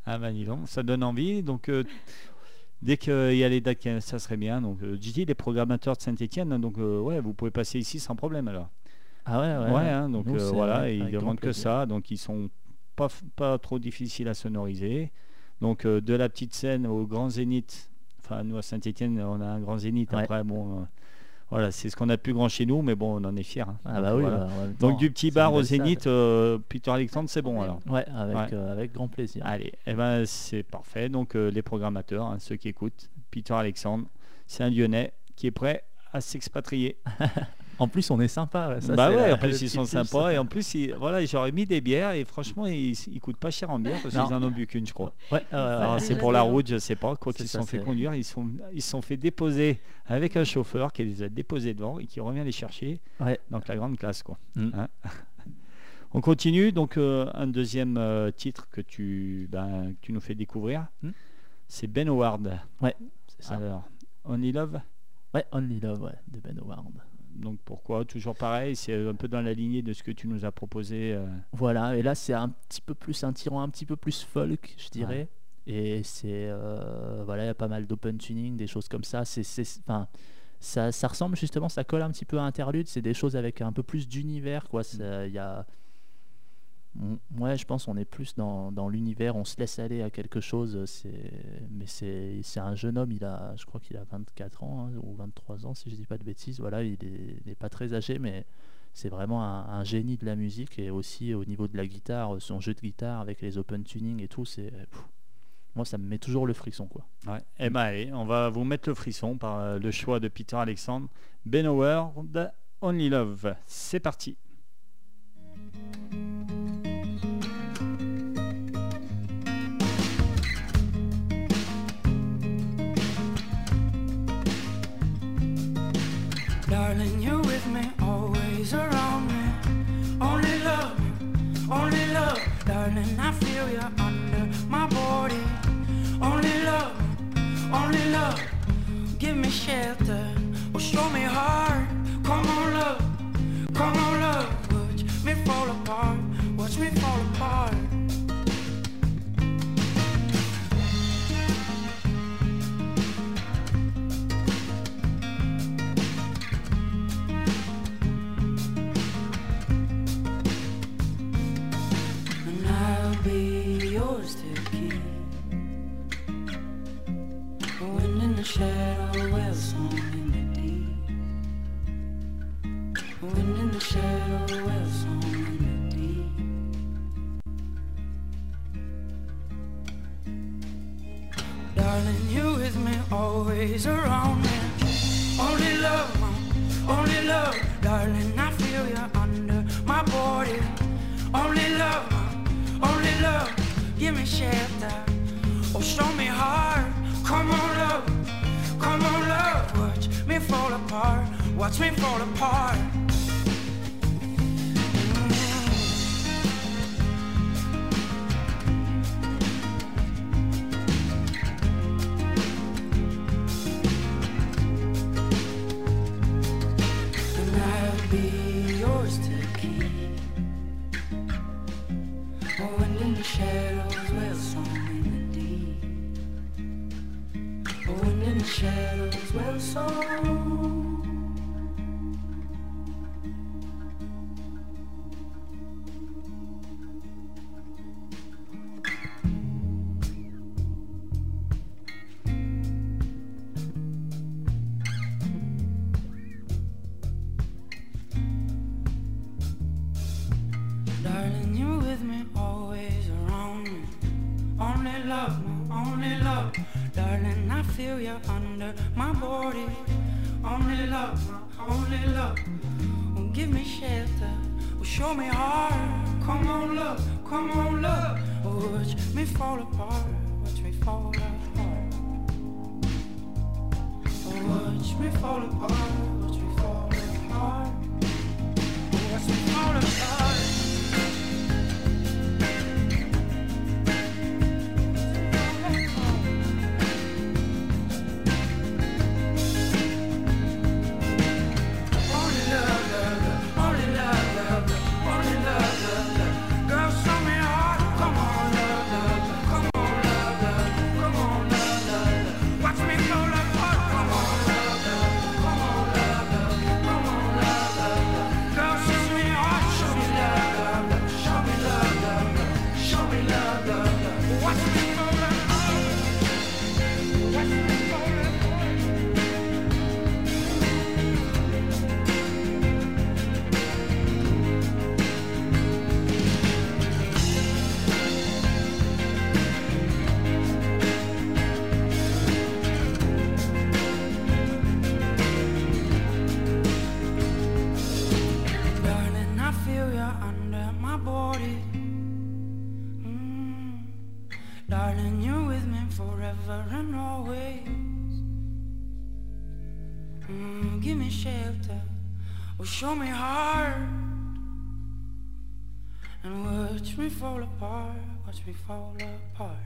Ah bah dis donc, ça donne envie. Donc euh, dès qu'il y a les dates, ça serait bien. Donc euh, dis les programmateurs de Saint-Etienne, donc euh, ouais, vous pouvez passer ici sans problème alors. Ah ouais, ouais. Ouais, hein, donc euh, voilà, ils demandent que ça, donc ils sont pas, pas trop difficiles à sonoriser. Donc euh, de la petite scène au grand zénith, enfin nous à Saint-Etienne on a un grand zénith, Ouais. après bon, euh, voilà, c'est ce qu'on a de plus grand chez nous, mais bon on en est fiers. hein. Ah Donc, bah oui. voilà. bah, en même Donc du petit bar au zénith, euh, Peter Alexandre c'est bon alors. Ouais, avec, Ouais. euh, avec grand plaisir. Allez, eh ben, c'est parfait. Donc euh, les programmateurs, hein, ceux qui écoutent, Peter Alexandre, c'est un Lyonnais qui est prêt à s'expatrier. En plus, on est sympa. ouais, ça, bah c'est ouais, la- en plus ils sont plus. sympas et en plus ils- voilà, j'aurais mis des bières et franchement ils, ils coûtent pas cher en bière parce qu'ils en ont bu qu'une je crois. Ouais, ouais, ouais, ouais. c'est pour la route, je sais pas, quoi C'est qu'ils se sont fait conduire, ils sont ils se sont fait déposer avec un chauffeur qui les a déposés devant et qui revient les chercher. Ouais. Donc la grande classe quoi. Mm. Hein. On continue donc euh, un deuxième euh, titre que tu ben, que tu nous fais découvrir. Mm. C'est Ben Howard. C'est ça. Alors, Only Love. Ouais, Only Love, ouais, de Ben Howard. Donc pourquoi Toujours pareil, c'est un peu dans la lignée de ce que tu nous as proposé. euh, Voilà, et là c'est un petit peu plus un tirant un petit peu plus folk, je dirais. Et c'est euh, voilà, il y a pas mal d'open tuning, des choses comme ça. C'est, enfin, ça, ça ressemble justement, ça colle un petit peu à interlude. C'est des choses avec un peu plus d'univers, quoi. Ça- Il y a, on- ouais, je pense on est plus dans, dans l'univers. On se laisse aller à quelque chose. C'est, mais c'est, un jeune homme. Il a, je crois qu'il a 24 ans hein, ou 23 ans, si je dis pas de bêtises. Voilà, il est, il est pas très âgé, mais c'est vraiment un, génie de la musique et aussi au niveau de la guitare, son jeu de guitare avec les open tuning et tout, c'est moi ça me met toujours le frisson quoi. Ouais. Eh ben allez, on va vous mettre le frisson par euh, le choix de Peter Alexandre. Ben Howard, Only Love. C'est parti. Darling, I feel you under my body. Only love, only love. Give me shelter, or show me heart. Come on, love, come on, love. Watch me fall apart, watch me fall apart. Darling, you with me, always around me. Only love, only love, darling. I feel you under my body. Only love, only love. Give me shelter, or show me heart. Come on, love, come on, love. Watch me fall apart. watch me fall apart. Show me heart. And watch me fall apart, watch me fall apart.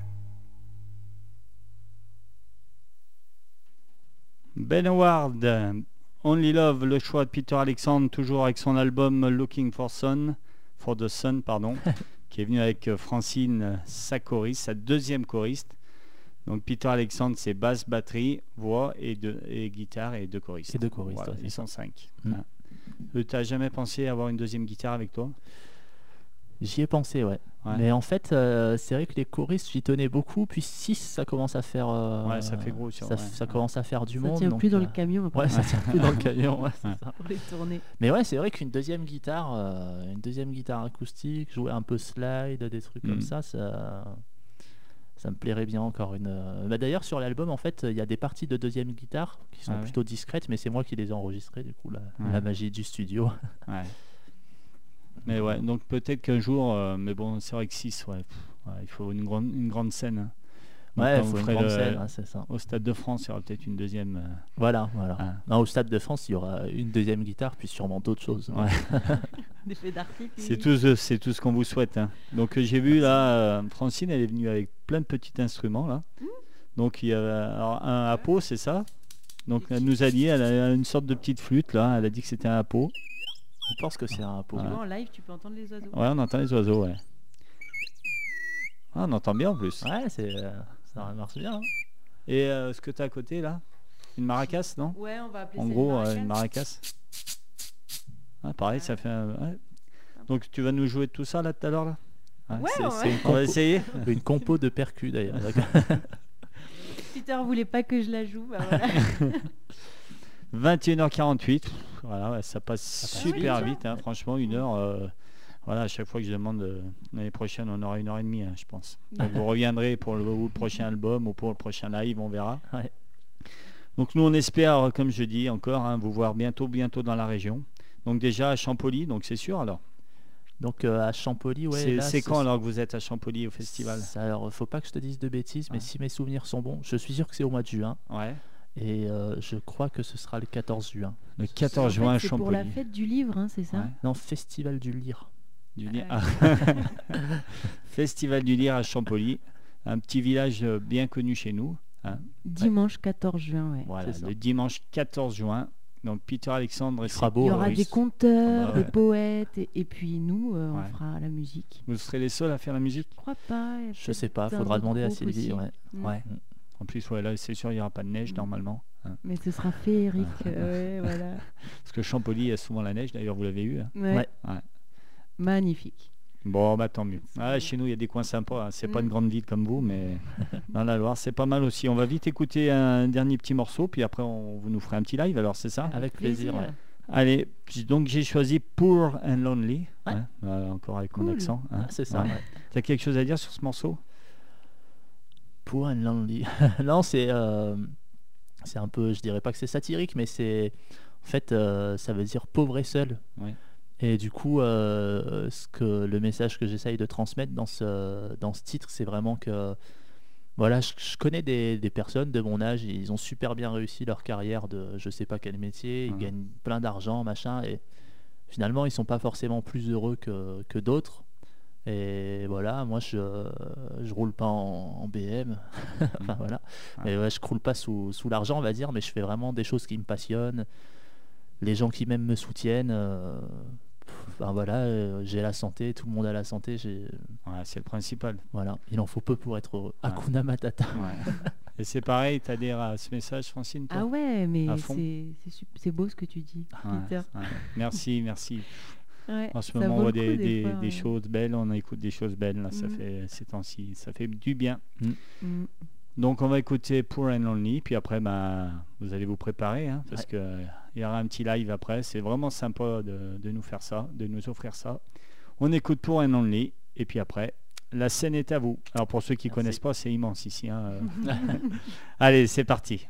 Ben Howard, Only Love, le choix de Peter Alexander, toujours avec son album Looking for Sun, for the Sun, pardon, qui est venu avec euh, Francine, sa choriste, sa deuxième choriste. Donc Peter Alexander, c'est basse, batterie, voix et, deux, et guitare et deux choristes. Et deux choristes, Voilà, ouais, c'est ils sont cinq. Mm. Hein. Euh, T'as jamais pensé avoir une deuxième guitare avec toi? J'y ai pensé, ouais. Ouais. Mais en fait, euh, c'est vrai que les choristes, j'y tenais beaucoup. Puis 6, ça commence à faire. euh, Ouais, ça fait gros, Ça, ouais, ça ouais. commence à faire du Ça monde. tient donc, plus dans le camion après Ouais, ça tient plus dans le camion. ouais, ça. pour les tourner. Mais ouais, c'est vrai qu'une deuxième guitare, euh, une deuxième guitare acoustique, jouer un peu slide, des trucs comme ça, ça, ça me plairait bien encore une. euh, bah, D'ailleurs, sur l'album, en fait, il y a des parties de deuxième guitare qui sont Ah ouais. plutôt discrètes, mais c'est moi qui les ai enregistrées, du coup, la, Ouais. la magie du studio. Ouais. Mais ouais, donc peut-être qu'un jour, euh, mais bon, c'est vrai que 6, ouais, pff, ouais, il faut une grande, une grande scène. hein. Ouais, il faut une ferez grande le- scène, hein, c'est ça. Au Stade de France, il y aura peut-être une deuxième. euh, Voilà, voilà. Ah. Non, au Stade de France, il y aura une deuxième guitare, puis sûrement d'autres choses. Ouais. Des feux d'artifice. C'est tout, ce- c'est tout ce qu'on vous souhaite. hein. Donc euh, j'ai vu là, euh, Francine, elle est venue avec plein de petits instruments là. Donc il y a alors, un apo, c'est ça? Donc elle nous a dit, elle a une sorte de petite flûte là. Elle a dit que c'était un apo. On pense que c'est un vois, en live, tu peux entendre les oiseaux. Ouais, on entend les oiseaux, ouais. Ah, on entend bien en plus. Ouais, c'est, euh, ça marche bien. hein. Et euh, ce que tu as à côté là? Une maracas, non? Ouais, on va appeler En ça gros, une euh, une maracas. Ah, pareil, ça fait. un- ouais. Donc tu vas nous jouer tout ça là tout à l'heure là? Ouais, C'est- ouais. c'est une On va compo- essayer Une compo de percus d'ailleurs. Peter voulait pas que je la joue. bah voilà. 21h48. Pff, Voilà, ouais, ça passe super vite, vite, hein, franchement, une heure. euh, voilà, à chaque fois que je demande euh, l'année prochaine, on aura une heure et demie, hein, je pense. Donc vous reviendrez pour le, prochain album ou pour le prochain live, on verra. Ouais. Donc nous, on espère, comme je dis encore, hein, vous voir bientôt, bientôt dans la région. Donc déjà à Champolly, donc c'est sûr alors? Donc euh, à Champolly, ouais. c'est là, c'est ce- quand alors que vous êtes à Champolly au festival? Alors, faut pas que je te dise de bêtises, mais Ouais. si mes souvenirs sont bons, je suis sûr que c'est au mois de juin. Ouais. Et euh, je crois que ce sera le 14 juin. Le En fait, 14 juin à C'est pour la fête du livre, hein, c'est ça? Ouais. Non, Festival du Lire. Du Lire. Ah Ah. Festival du Lire à Champolly, un petit village euh, bien connu chez nous. Dimanche 14 juin, ouais. Voilà, le dimanche 14 juin. Donc Peter Alexandre et Il beau, Il y Oh, aura des conteurs, Ah bah ouais. des poètes, et, et puis nous, euh, Ouais. on fera la musique. Vous serez les seuls à faire la musique? Je crois pas. Je sais pas, faudra demander à Sylvie. ouais. Ouais. En plus, ouais, là, c'est sûr, il n'y aura pas de neige Mm. normalement. hein. Mais ce sera féerique. euh, ouais, voilà. Parce que Champolly a souvent la neige, d'ailleurs, vous l'avez eu. hein. Ouais. Magnifique. Bon, bah tant mieux. Ah, chez nous, il y a des coins sympas. hein. C'est pas Mm. une grande ville comme vous, mais dans la Loire, c'est pas mal aussi. On va vite écouter un dernier petit morceau, puis après, on, vous nous ferez un petit live, alors c'est ça? Avec plaisir, ouais. Allez, donc j'ai choisi Poor and Lonely. Ouais. hein, encore avec mon Cool. accent. hein. Ah, c'est ça. Ouais. ouais. T'as quelque chose à dire sur ce morceau? Poor and Lonely. non, c'est euh, c'est un peu, je dirais pas que c'est satirique, mais c'est en fait euh, ça veut dire pauvre et seul. Ouais. Et du coup, euh, ce que le message que j'essaye de transmettre dans ce dans ce titre, c'est vraiment que voilà, je, je connais des, des personnes de mon âge, ils ont super bien réussi leur carrière de je sais pas quel métier, ils Ouais. gagnent plein d'argent, machin, et finalement ils sont pas forcément plus heureux que, que d'autres. Et voilà, moi je, je roule pas en, en BM, enfin voilà, mais ouais, je croule pas sous, sous l'argent, on va dire, mais je fais vraiment des choses qui me passionnent. Les gens qui m'aiment me soutiennent. euh, Enfin voilà, euh, j'ai la santé, tout le monde a la santé, j'ai Ouais, C'est le principal. voilà, il en faut peu pour être heureux. Ouais. Hakuna Matata. Ouais. Et c'est pareil, t'adhères à ce message, Francine toi Ah ouais, mais c'est c'est sup- c'est beau ce que tu dis, Ouais, Peter. ouais. Merci, merci. Ouais, En ce moment, on voit des, coup, des- fois, des ouais. choses belles, on écoute des choses belles, là, ça Mm. fait ces temps-ci, ça fait du bien. Mm. Donc on va écouter Poor and Lonely, puis après bah, vous allez vous préparer, hein, parce Ouais. que il y aura un petit live après. C'est vraiment sympa de, de nous faire ça, de nous offrir ça. On écoute Poor and Lonely, et puis après, la scène est à vous. Alors pour ceux qui Merci. connaissent pas, c'est immense ici. hein, euh. allez, c'est parti.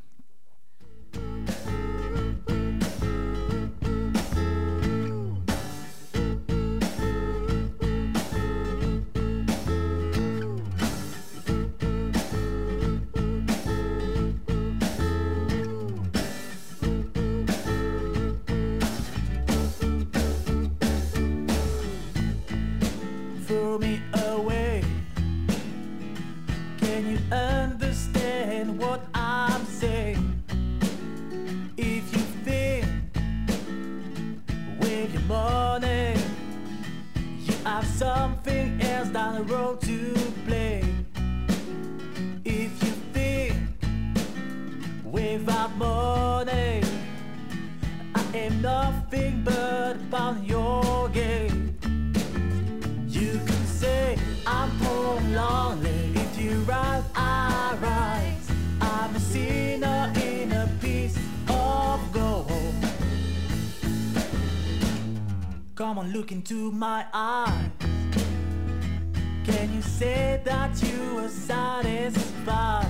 Nothing but upon your game. You can say I'm poor and lonely if you write I rise. I'm a sinner in a piece of gold. Come on, look into my eyes. Can you say that you are satisfied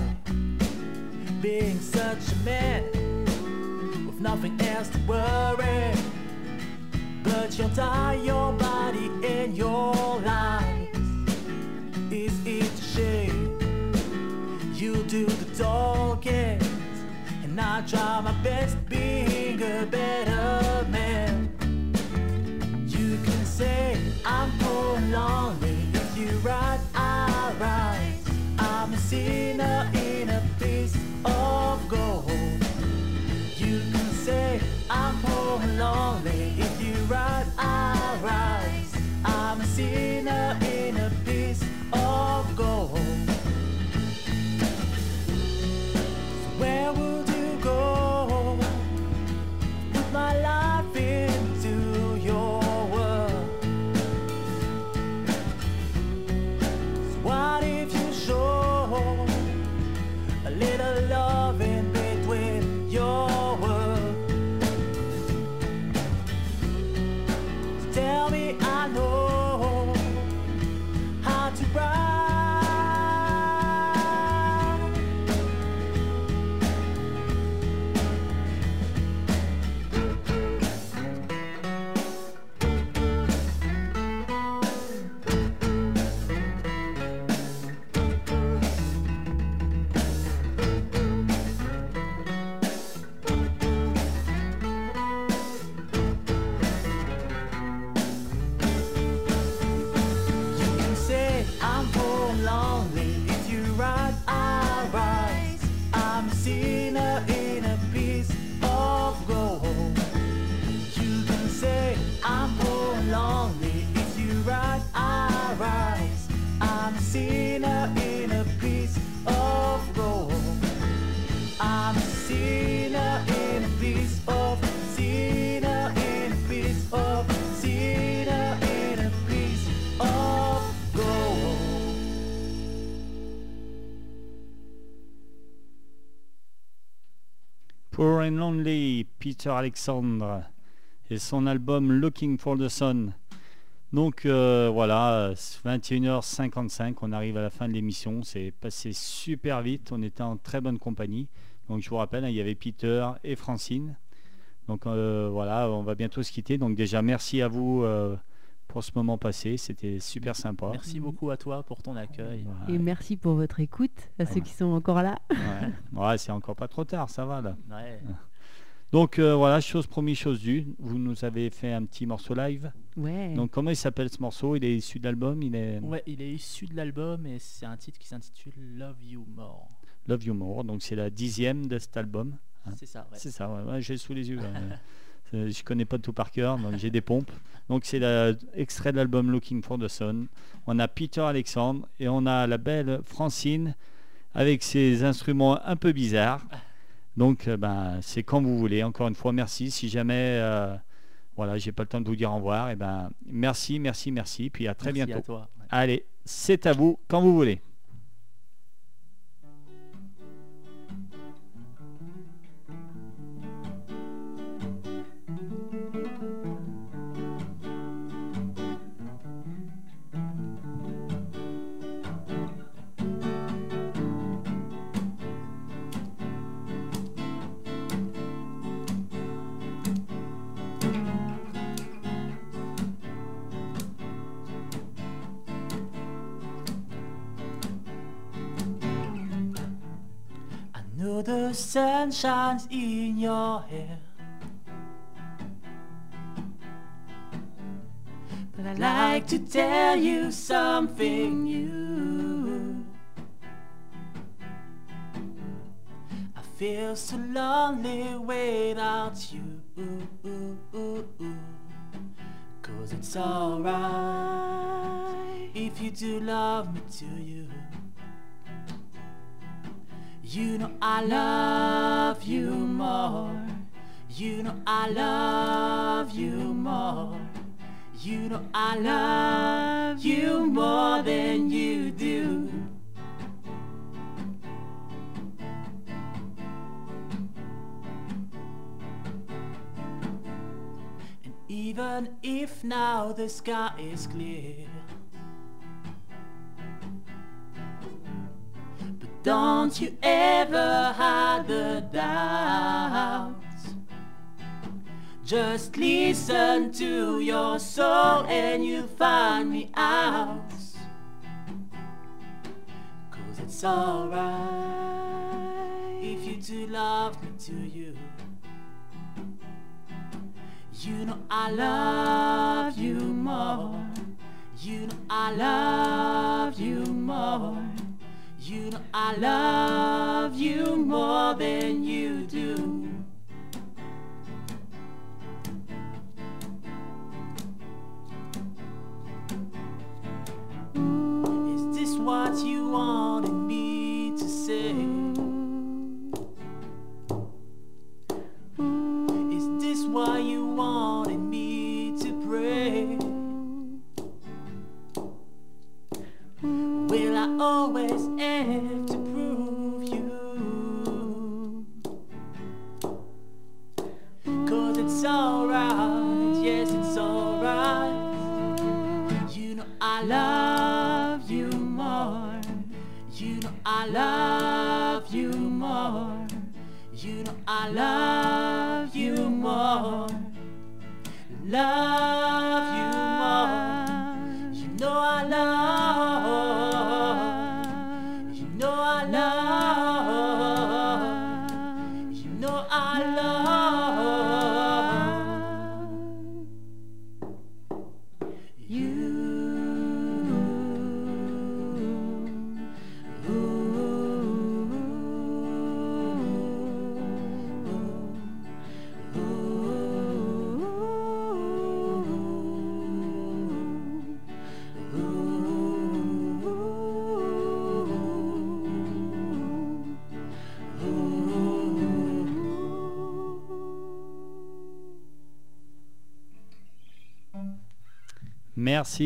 being such a man nothing else to worry? But you'll tie your body and your life. Is it a shame? You do the talking, and I try my best being a better man. You can say I'm poor lonely if you write I rise. I'm a sinner Peter Alexandre, et son album Looking for the Sun. Donc euh, voilà, 21h55, on arrive à la fin de l'émission. C'est passé super vite, on était en très bonne compagnie. Donc je vous rappelle, hein, il y avait Peter et Francine. Donc euh, voilà, on va bientôt se quitter. Donc déjà, merci à vous euh, pour ce moment passé, c'était super sympa. Merci beaucoup à toi pour ton accueil. Ouais. Et merci pour votre écoute, à ceux qui sont encore là. Ouais. Ouais, c'est encore pas trop tard, ça va là. Donc euh, voilà, chose promise, chose due. Vous nous avez fait un petit morceau live. Ouais. Donc comment il s'appelle ce morceau? Il est issu de l'album Il est Ouais, il est issu de l'album et c'est un titre qui s'intitule Love You More. Love You More. Donc c'est la dixième de cet album. Hein. C'est ça, ouais. C'est ça, ouais, ouais, j'ai sous les yeux. là. Euh, Je connais pas tout par cœur, donc j'ai des pompes. Donc c'est l'extrait de l'album Looking for the Sun. On a Peter Alexandre et on a la belle Francine avec ses instruments un peu bizarres. Donc euh, ben, c'est quand vous voulez. Encore une fois, merci. Si jamais euh, voilà, j'ai pas le temps de vous dire au revoir, et ben merci, merci, merci. Puis à très Merci bientôt. à toi. ouais. Allez, c'est à vous quand vous voulez. The sun shines in your hair. But I'd like to tell you something new. I feel so lonely without you. Cause it's alright if you do love me, do you? You know I love you more. You know I love you more. You know I love you more than you do. And even if now the sky is clear. Don't you ever hide the doubts. Just listen to your soul and you'll find me out. Cause it's alright if you do love me, do you? You know I love you more. You know I love you more. You know I love you more than you do. Is this what you wanted me to say? Is this why you wanted I always have to prove you? Cause it's alright, yes, it's alright. You know I love you more. You know I love you more. You know I love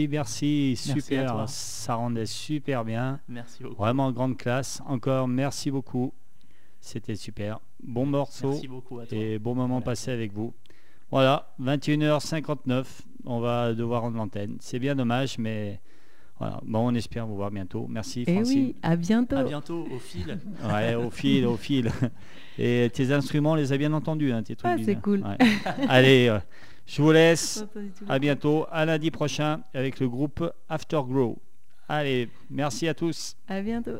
Merci, merci, Merci à super, toi. ça rendait super bien. Merci beaucoup. Vraiment grande classe. Encore merci beaucoup. C'était super. bon morceau Merci beaucoup à toi. et bon moment Voilà. passé avec vous. Voilà, 21h59, on va devoir rendre l'antenne. C'est bien dommage, mais voilà. Bon, on espère vous voir bientôt. Merci Et Francine. oui, à bientôt. À bientôt au fil. Ouais, au fil, au fil. Et tes instruments, on les a bien entendus, hein, tes trucs Ah, c'est cool. Ouais. Allez, euh, je vous laisse. À bientôt. À lundi prochain avec le groupe Aftergrow. Allez, merci à tous. À bientôt.